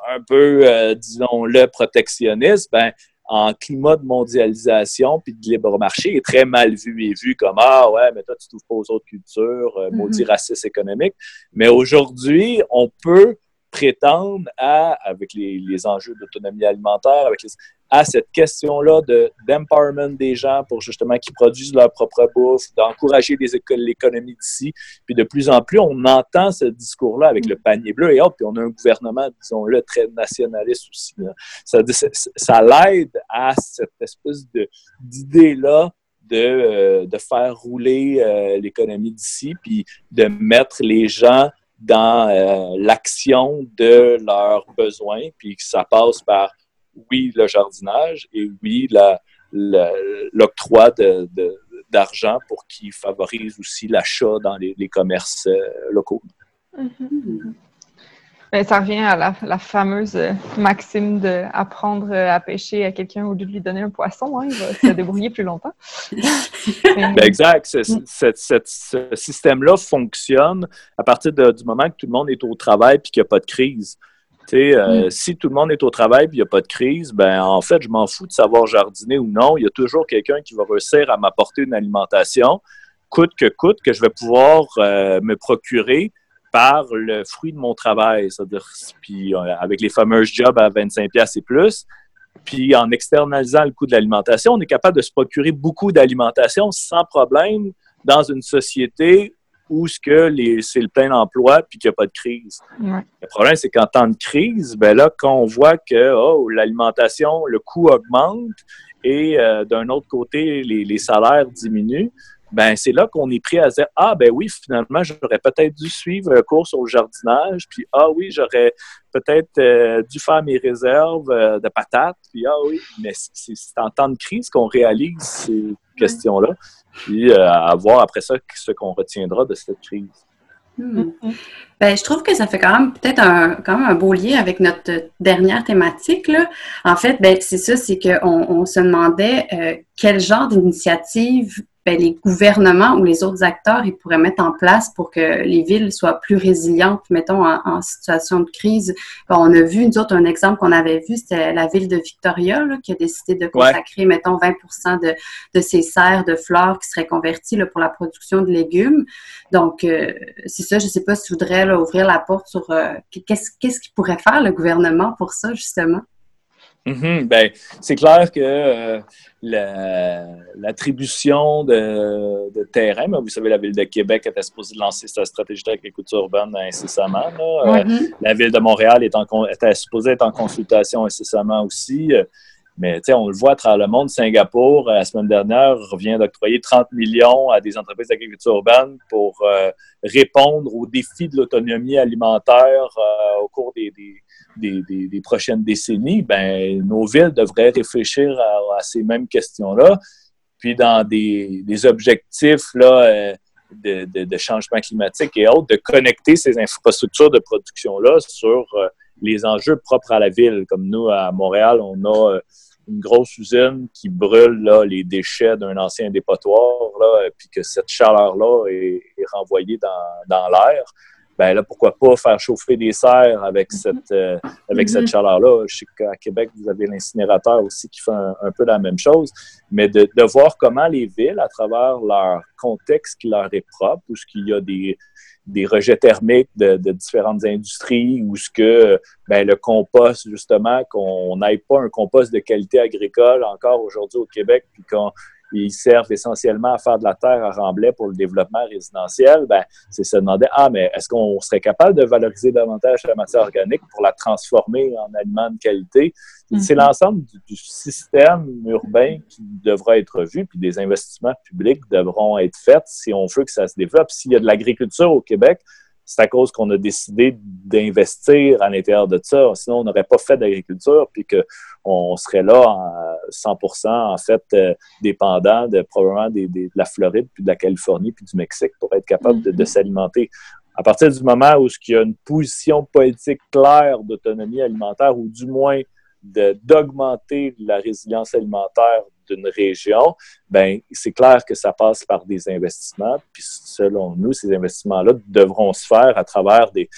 E: un peu, euh, disons-le, protectionniste, ben, en climat de mondialisation puis de libre marché est très mal vu et vu comme ah ouais mais toi tu t'ouvres pas aux autres cultures euh, maudit mm-hmm. racisme économique mais aujourd'hui on peut prétendre à avec les, les enjeux d'autonomie alimentaire avec les, à cette question-là de, d'empowerment des gens pour justement qu'ils produisent leur propre bouffe, d'encourager l'économie d'ici. Puis de plus en plus, on entend ce discours-là avec le panier bleu et autres, puis on a un gouvernement, disons-le, très nationaliste aussi. Ça, ça l'aide à cette espèce d'idée-là de, euh, de, faire rouler euh, l'économie d'ici, puis de mettre les gens dans euh, l'action de leurs besoins, puis que ça passe par oui, le jardinage et oui, l'octroi d'argent pour qui favorise aussi l'achat dans les, commerces euh, locaux.
C: Ben, ça revient à la, fameuse maxime d'apprendre à pêcher à quelqu'un au lieu de lui donner un poisson. Hein, il va se débrouiller plus longtemps.
E: Ben, exact. Ce, système-là fonctionne à partir du moment que tout le monde est au travail et qu'il n'y a pas de crise. Euh, mm. Si tout le monde est au travail et il n'y a pas de crise, ben en fait, je m'en fous de savoir jardiner ou non. Il y a toujours quelqu'un qui va réussir à m'apporter une alimentation, coûte que coûte, que je vais pouvoir euh, me procurer par le fruit de mon travail. C'est-à-dire, puis euh, avec les fameux jobs à 25$ et plus, puis en externalisant le coût de l'alimentation, on est capable de se procurer beaucoup d'alimentation sans problème dans une société où ce que c'est le plein emploi puis qu'il n'y a pas de crise. Le problème, c'est qu'en temps de crise, ben là, quand on voit que oh, l'alimentation, le coût augmente et d'un autre côté, les, les salaires diminuent, ben c'est là qu'on est pris à dire ah ben oui finalement j'aurais peut-être dû suivre un cours sur le jardinage puis ah oui j'aurais peut-être euh, dû faire mes réserves euh, de patates puis ah oui mais c'est en temps de crise qu'on réalise ces questions là puis euh, à voir après ça ce qu'on retiendra de cette crise.
D: Ben, je trouve que ça fait quand même peut-être un, quand même un beau lien avec notre dernière thématique. Là. En fait, ben, c'est ça, c'est qu'on on se demandait quel genre d'initiative ben, les gouvernements ou les autres acteurs, ils pourraient mettre en place pour que les villes soient plus résilientes, mettons, en, situation de crise. on a vu, nous autres, un exemple qu'on avait vu, c'était la ville de Victoria, qui a décidé de consacrer, mettons, 20 de, de ses serres de fleurs qui seraient converties là, pour la production de légumes. Donc, euh, c'est ça, je ne sais pas si tu voudrais ouvrir la porte sur euh, qu'est-ce qu'est-ce qu'il pourrait faire le gouvernement pour ça, justement?
E: Mm Ben, c'est clair que euh, l'attribution de, de, terrain, vous savez, la Ville de Québec était supposée lancer sa stratégie d'agriculture urbaine incessamment. Euh, la Ville de Montréal est en, était supposée être en consultation incessamment aussi. Mais on le voit à travers le monde. Singapour, la semaine dernière, revient d'octroyer 30 millions à des entreprises d'agriculture urbaine pour euh, répondre aux défis de l'autonomie alimentaire au cours des des, prochaines décennies, ben, nos villes devraient réfléchir à, ces mêmes questions-là. Puis dans des, objectifs là, euh, de, changement climatique et autres, de connecter ces infrastructures de production-là sur euh, les enjeux propres à la ville. Comme nous, à Montréal, on a euh, une grosse usine qui brûle là, les déchets d'un ancien dépotoir, puis que cette chaleur-là est, renvoyée dans l'air ben là, pourquoi pas faire chauffer des serres avec mhm. cette, euh, avec cette mhm. chaleur-là? Je sais qu'à Québec, vous avez l'incinérateur aussi qui fait un, peu la même chose, mais de, de, voir comment les villes, à travers leur contexte qui leur est propre, où il y a des, des rejets thermiques de, de, différentes industries, où ce que ben, le compost, justement, qu'on n'aille pas un compost de qualité agricole encore aujourd'hui au Québec, puis qu'on ils servent essentiellement à faire de la terre à remblai pour le développement résidentiel, ben, c'est se demander, ah, mais est-ce qu'on serait capable de valoriser davantage la matière organique pour la transformer en aliment de qualité? C'est mhm. l'ensemble du, système urbain qui devra être vu, puis des investissements publics devront être faits si on veut que ça se développe. S'il y a de l'agriculture au Québec, c'est à cause qu'on a décidé d'investir à l'intérieur de ça. Sinon, on n'aurait pas fait d'agriculture, puis qu'on serait là à 100% en fait euh, dépendant de probablement de la Floride, puis de la Californie, puis du Mexique pour être capable de, mm-hmm. s'alimenter. À partir du moment où il y a une position politique claire d'autonomie alimentaire, ou du moins d'augmenter la résilience alimentaire d'une région, ben c'est clair que ça passe par des investissements. Puis selon nous, ces investissements-là devront se faire à travers des,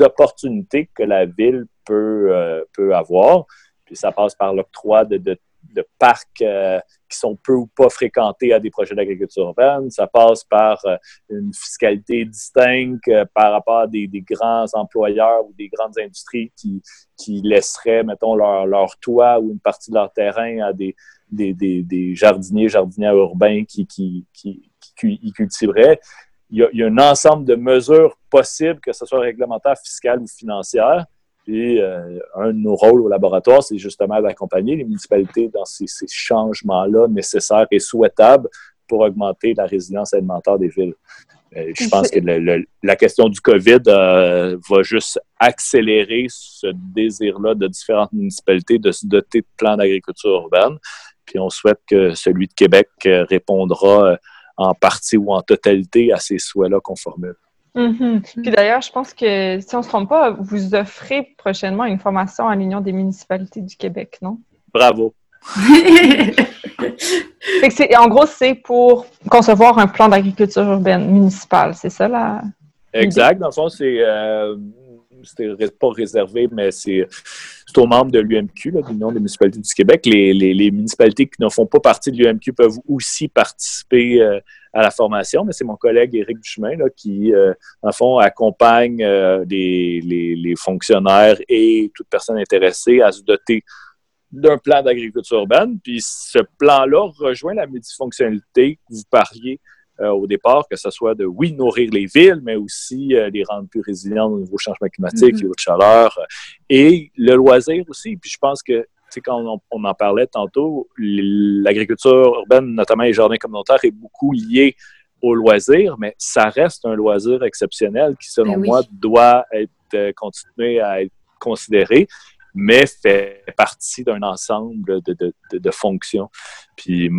E: opportunités que la ville peut, euh, peut avoir. Puis ça passe par l'octroi de, de, de, parcs euh, qui sont peu ou pas fréquentés à des projets d'agriculture urbaine. Ça passe par euh, une fiscalité distincte par rapport à des, des, grands employeurs ou des grandes industries qui, qui laisseraient, mettons, leur, leur toit ou une partie de leur terrain à des, des, des, des jardiniers, jardinières urbains qui, qui, qui, qui y cultiveraient. Il y, a, il y, a, un ensemble de mesures possibles, que ce soit réglementaire, fiscal ou financière. Et euh, un de nos rôles au laboratoire, c'est justement d'accompagner les municipalités dans ces, ces changements-là nécessaires et souhaitables pour augmenter la résilience alimentaire des villes. Euh, je pense que le, la question du COVID euh, va juste accélérer ce désir-là de différentes municipalités de se doter de plans d'agriculture urbaine. Puis on souhaite que celui de Québec euh, répondra euh, en partie ou en totalité à ces souhaits-là qu'on formule.
C: Mm-hmm. Puis d'ailleurs, je pense que si on ne se trompe pas, vous offrez prochainement une formation à l'Union des municipalités du Québec, non?
E: Bravo.
C: en gros, c'est pour concevoir un plan d'agriculture urbaine municipale, c'est ça là?
E: Exact. Dans le fond, c'est euh, c'était pas réservé, mais c'est aux membres de l'UMQ, l'Union des municipalités du Québec. Les, municipalités qui ne font pas partie de l'UMQ peuvent aussi participer euh, à la formation, mais c'est mon collègue Éric Duchemin qui, euh, en fond, accompagne euh, les, fonctionnaires et toute personne intéressée à se doter d'un plan d'agriculture urbaine. Puis ce plan-là rejoint la multifonctionnalité que vous parliez euh, au départ, que ce soit de, oui, nourrir les villes, mais aussi euh, les rendre plus résilientes au niveau changement climatique, et au de chaleur, et le loisir aussi. Puis je pense que sais, quand on, en parlait tantôt, l'agriculture urbaine, notamment les jardins communautaires, est beaucoup liée au loisir, mais ça reste un loisir exceptionnel qui, selon ben moi, doit être euh, continué à être considéré mais fait partie d'un ensemble de, fonctions. Puis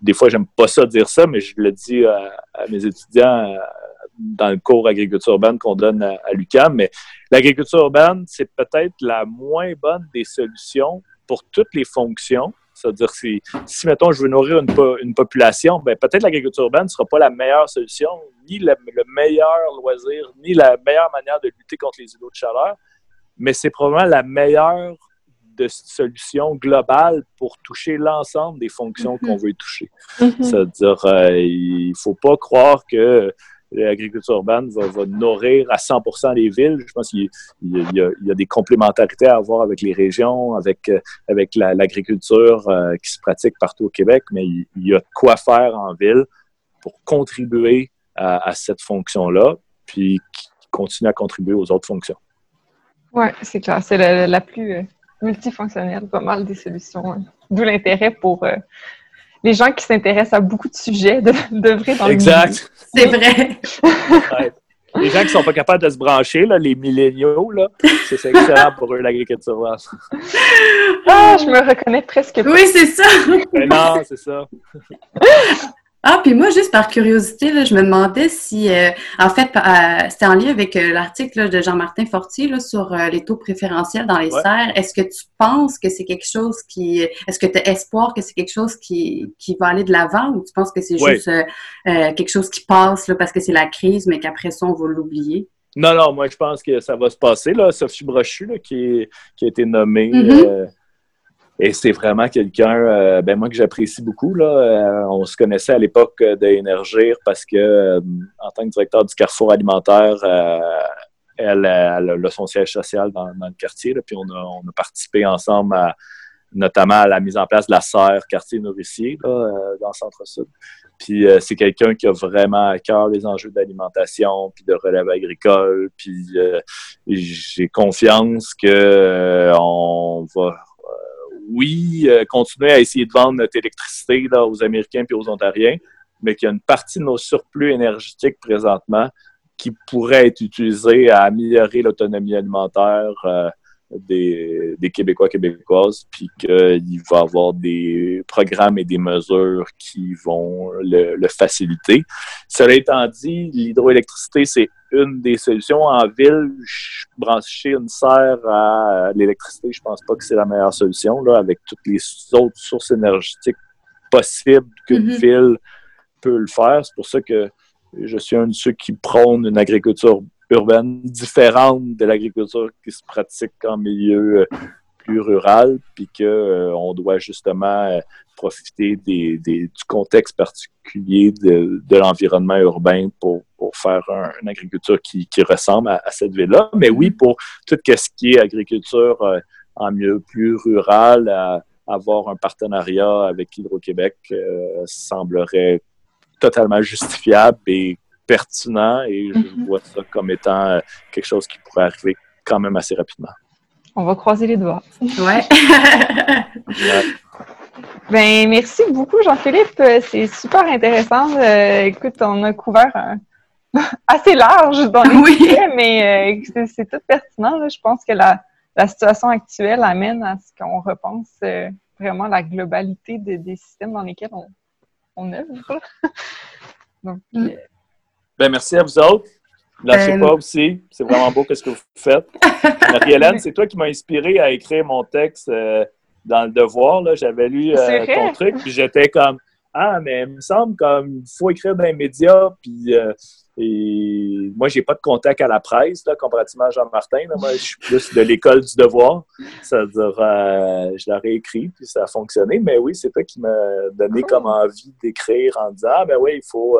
E: des fois, j'aime pas ça dire ça, mais je le dis à, mes étudiants euh, dans le cours agriculture urbaine qu'on donne à, l'UQAM, mais l'agriculture urbaine, c'est peut-être la moins bonne des solutions pour toutes les fonctions. C'est-à-dire si, si, mettons, je veux nourrir une, une population, ben peut-être l'agriculture urbaine ne sera pas la meilleure solution, ni le, le, meilleur loisir, ni la meilleure manière de lutter contre les îlots de chaleur mais c'est probablement la meilleure de solution globale pour toucher l'ensemble des fonctions qu'on mhm. veut toucher. Mhm. C'est-à-dire, euh, il ne faut pas croire que l'agriculture urbaine va, nourrir à 100 les villes. Je pense qu'il y, a des complémentarités à avoir avec les régions, avec, euh, avec l'agriculture euh, qui se pratique partout au Québec, mais il, y a quoi faire en ville pour contribuer à, à cette fonction-là, puis continuer à contribuer aux autres fonctions.
C: Oui, c'est clair. C'est la, plus euh, multifonctionnelle, pas mal des solutions. Hein. D'où l'intérêt pour euh, les gens qui s'intéressent à beaucoup de sujets de, d'œuvrer dans
E: exact.
D: le C'est vrai.
E: Les gens qui sont pas capables de se brancher, là, les milléniaux, là, c'est excellent pour eux, l'agriculture.
C: Ah, je me reconnais presque
D: pas. Oui, c'est ça.
E: Mais non, c'est ça.
D: Ah, puis moi, juste par curiosité, là, je me demandais si, euh, en fait, euh, c'était en lien avec euh, l'article de Jean-Martin Fortier là, sur les taux préférentiels dans les serres. Est-ce que tu penses que c'est quelque chose qui... Est-ce que tu as espoir que c'est quelque chose qui, qui va aller de l'avant ou tu penses que c'est juste quelque chose qui passe là, parce que c'est la crise, mais qu'après ça, on va l'oublier?
E: Non, non, moi, je pense que ça va se passer. Là. Sophie Brochu, là, qui, qui a été nommée... Mm-hmm. Et c'est vraiment quelqu'un, euh, ben moi que j'apprécie beaucoup. Là. Euh, on se connaissait à l'époque d'Énergir parce que, euh, en tant que directeur du Carrefour alimentaire, elle, a son siège social dans, le quartier. puis on a, on a, participé ensemble, notamment à la mise en place de la serre quartier nourricier dans le centre-sud. Puis c'est quelqu'un qui a vraiment à cœur les enjeux d'alimentation, puis de relève agricole. Puis j'ai confiance que on va oui, euh, continuer à essayer de vendre notre électricité là, aux Américains et aux Ontariens, mais qu'il y a une partie de nos surplus énergétiques présentement qui pourrait être utilisée à améliorer l'autonomie alimentaire euh, des, des, Québécois québécoises, puis qu'il va y avoir des programmes et des mesures qui vont le, le faciliter. Cela étant dit, l'hydroélectricité, c'est une des solutions. En ville, brancher une serre à l'électricité, je pense pas que c'est la meilleure solution, là, avec toutes les autres sources énergétiques possibles qu'une mm-hmm. ville peut le faire. C'est pour ça que je suis un de ceux qui prônent une agriculture urbaine différente de l'agriculture qui se pratique en milieu euh, plus rural, puis qu'on euh, doit justement euh, profiter des, du contexte particulier de, l'environnement urbain pour, faire une agriculture qui, ressemble à, cette ville-là. Mais oui, pour tout ce qui est agriculture en milieu plus rural, avoir un partenariat avec Hydro-Québec semblerait totalement justifiable et pertinent et je mhm. vois ça comme étant euh, quelque chose qui pourrait arriver quand même assez rapidement.
C: On va croiser les doigts.
D: Ouais.
C: Ben, merci beaucoup, Jean-Philippe. C'est super intéressant. Euh, écoute, on a couvert assez large dans les oui. mais euh, c'est tout pertinent. Je pense que la, situation actuelle amène à ce qu'on repense vraiment la globalité des systèmes dans lesquels on, on œuvre.
E: Donc, mm. Ben, merci à vous autres. Lâchez ben, pas aussi. C'est vraiment beau ce que vous faites. Marie-Hélène, c'est toi qui m'as inspiré à écrire mon texte euh, dans le devoir. J'avais lu euh, ton truc, puis j'étais comme Ah, mais il me semble comme il faut écrire dans les médias, puis euh, et moi, j'ai pas de contact à la presse, là, comparativement à Jean-Martin. Moi, je suis plus de l'école du devoir. C'est-à-dire, je l'aurais écrit, puis ça a fonctionné. Mais oui, c'est toi qui m'as donné comme envie d'écrire en disant Ah, ben oui, il faut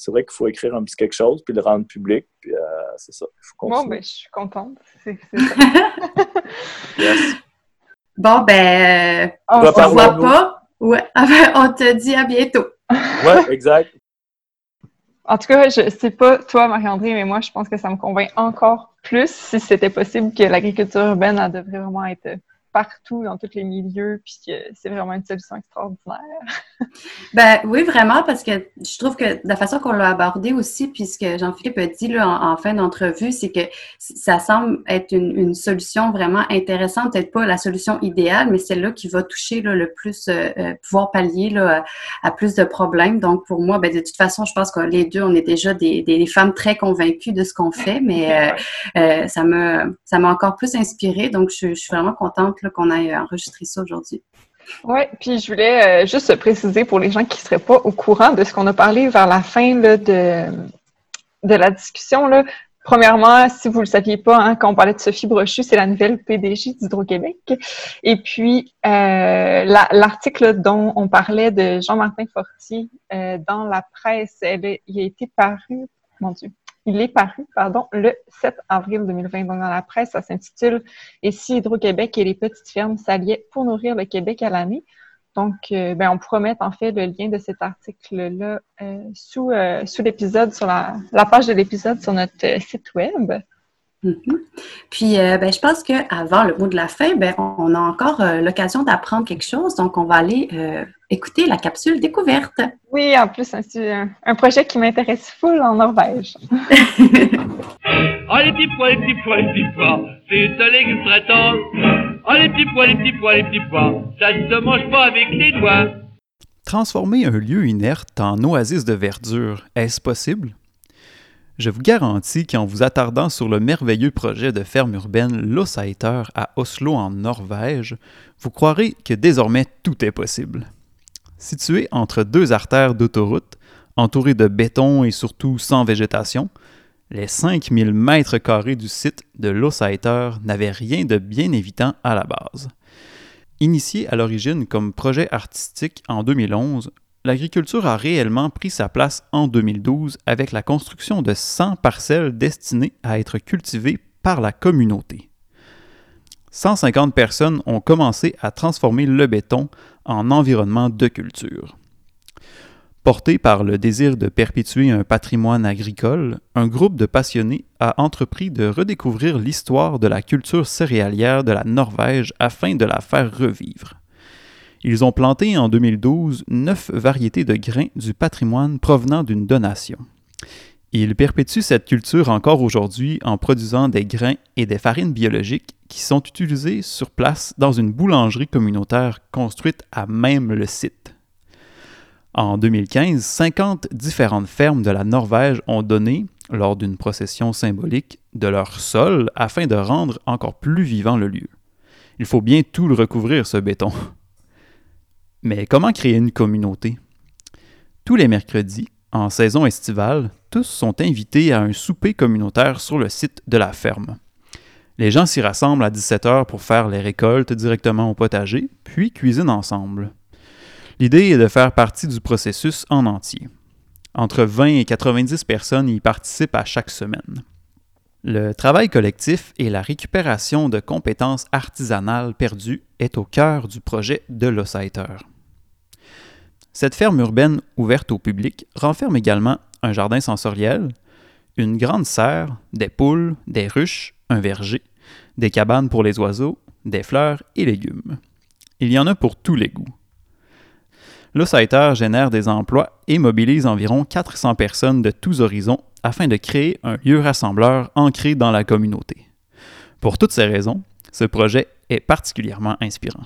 E: c'est vrai qu'il faut écrire un petit quelque chose, puis le rendre public, puis euh, c'est ça.
C: bon, ben, je suis contente. C'est
D: yes. Bon, ben, on ne se voit pas. Ouais, on te dit à bientôt.
E: Oui, exact.
C: En tout cas, je sais pas toi, Marie-André, mais moi, je pense que ça me convainc encore plus si c'était possible que l'agriculture urbaine, elle devrait vraiment être partout, dans tous les milieux, puis que c'est vraiment une solution extraordinaire.
D: ben oui, vraiment, parce que je trouve que la façon qu'on l'a abordé aussi, puis ce que Jean-Philippe a dit là, en, fin d'entrevue, c'est que ça semble être une, solution vraiment intéressante, peut-être pas la solution idéale, mais celle-là qui va toucher là, le plus, euh, euh, pouvoir pallier là, à, plus de problèmes. Donc pour moi, ben, de toute façon, je pense que les deux, on est déjà des, des, femmes très convaincues de ce qu'on fait, mais euh, ça m'a ça m'a encore plus inspirée. Donc je, je suis vraiment contente qu'on ait enregistré ça aujourd'hui.
C: Oui, puis je voulais euh, juste préciser pour les gens qui ne seraient pas au courant de ce qu'on a parlé vers la fin de, de la discussion. Là. Premièrement, si vous ne le saviez pas, hein, quand on parlait de Sophie Brochu, c'est la nouvelle PDG d'Hydro-Québec. Et puis, euh, l'article dont on parlait de Jean-Martin Fortier euh, dans la presse, elle, il a été paru, mon Dieu, il est paru, pardon, le 7 avril 2020. Donc, dans la presse, ça s'intitule Et si Hydro-Québec et les petites fermes s'alliaient pour nourrir le Québec à l'année? Donc, euh, ben, on promet en fait le lien de cet article-là euh, sous, euh, sous l'épisode, sur la, page de l'épisode sur notre site web.
D: Mm-hmm. Puis, ben, je pense qu'avant le mot de la fin, ben, on a encore l'occasion d'apprendre quelque chose. Donc, on va aller écouter la capsule découverte.
C: Oui, en plus, c'est un, projet qui m'intéresse full en Norvège.
G: les petits pois, les petits pois, les petits pois, c'est un légume très tendre. Les petits pois, les petits pois, les petits pois, ça ne se mange pas avec les doigts.
H: Transformer un lieu inerte en oasis de verdure, est-ce possible? Je vous garantis qu'en vous attardant sur le merveilleux projet de ferme urbaine Lossaiter à Oslo en Norvège, vous croirez que désormais tout est possible. Situé entre deux artères d'autoroute, entouré de béton et surtout sans végétation, les 5000 mètres carrés du site de Lossaiter n'avaient rien de bien évitant à la base. Initié à l'origine comme projet artistique en 2011, l'agriculture a réellement pris sa place en 2012 avec la construction de 100 parcelles destinées à être cultivées par la communauté. 150 personnes ont commencé à transformer le béton en environnement de culture. Porté par le désir de perpétuer un patrimoine agricole, un groupe de passionnés a entrepris de redécouvrir l'histoire de la culture céréalière de la Norvège afin de la faire revivre. Ils ont planté en 2012 neuf variétés de grains du patrimoine provenant d'une donation. Ils perpétuent cette culture encore aujourd'hui en produisant des grains et des farines biologiques qui sont utilisés sur place dans une boulangerie communautaire construite à même le site. En 2015, 50 différentes fermes de la Norvège ont donné, lors d'une procession symbolique, de leur sol afin de rendre encore plus vivant le lieu. Il faut bien tout le recouvrir, ce béton. Mais comment créer une communauté? Tous les mercredis, en saison estivale, tous sont invités à un souper communautaire sur le site de la ferme. Les gens s'y rassemblent à 17h pour faire les récoltes directement au potager, puis cuisinent ensemble. L'idée est de faire partie du processus en entier. Entre 20 et 90 personnes y participent à chaque semaine. Le travail collectif et la récupération de compétences artisanales perdues est au cœur du projet de l'Ossaiter. Cette ferme urbaine ouverte au public renferme également un jardin sensoriel, une grande serre, des poules, des ruches, un verger, des cabanes pour les oiseaux, des fleurs et légumes. Il y en a pour tous les goûts. L'Ossaiter génère des emplois et mobilise environ 400 personnes de tous horizons afin de créer un lieu rassembleur ancré dans la communauté. Pour toutes ces raisons, ce projet est particulièrement inspirant.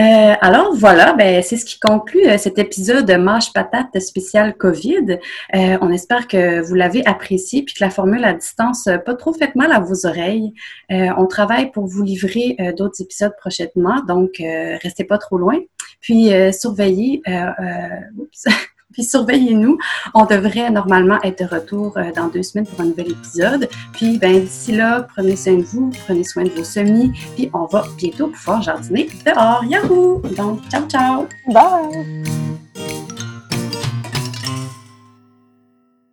D: Euh, alors voilà, ben, c'est ce qui conclut euh, cet épisode de Mâche Patate spécial COVID. Euh, on espère que vous l'avez apprécié puis que la formule à distance pas trop fait mal à vos oreilles. on travaille pour vous livrer d'autres épisodes prochainement, donc restez pas trop loin. Puis surveillez. Puis surveillez-nous. On devrait normalement être de retour euh, dans deux semaines pour un nouvel épisode. Puis ben, d'ici là, prenez soin de vous, prenez soin de vos semis. Puis on va bientôt pouvoir jardiner dehors. Yahoo! Donc, ciao, ciao!
C: Bye!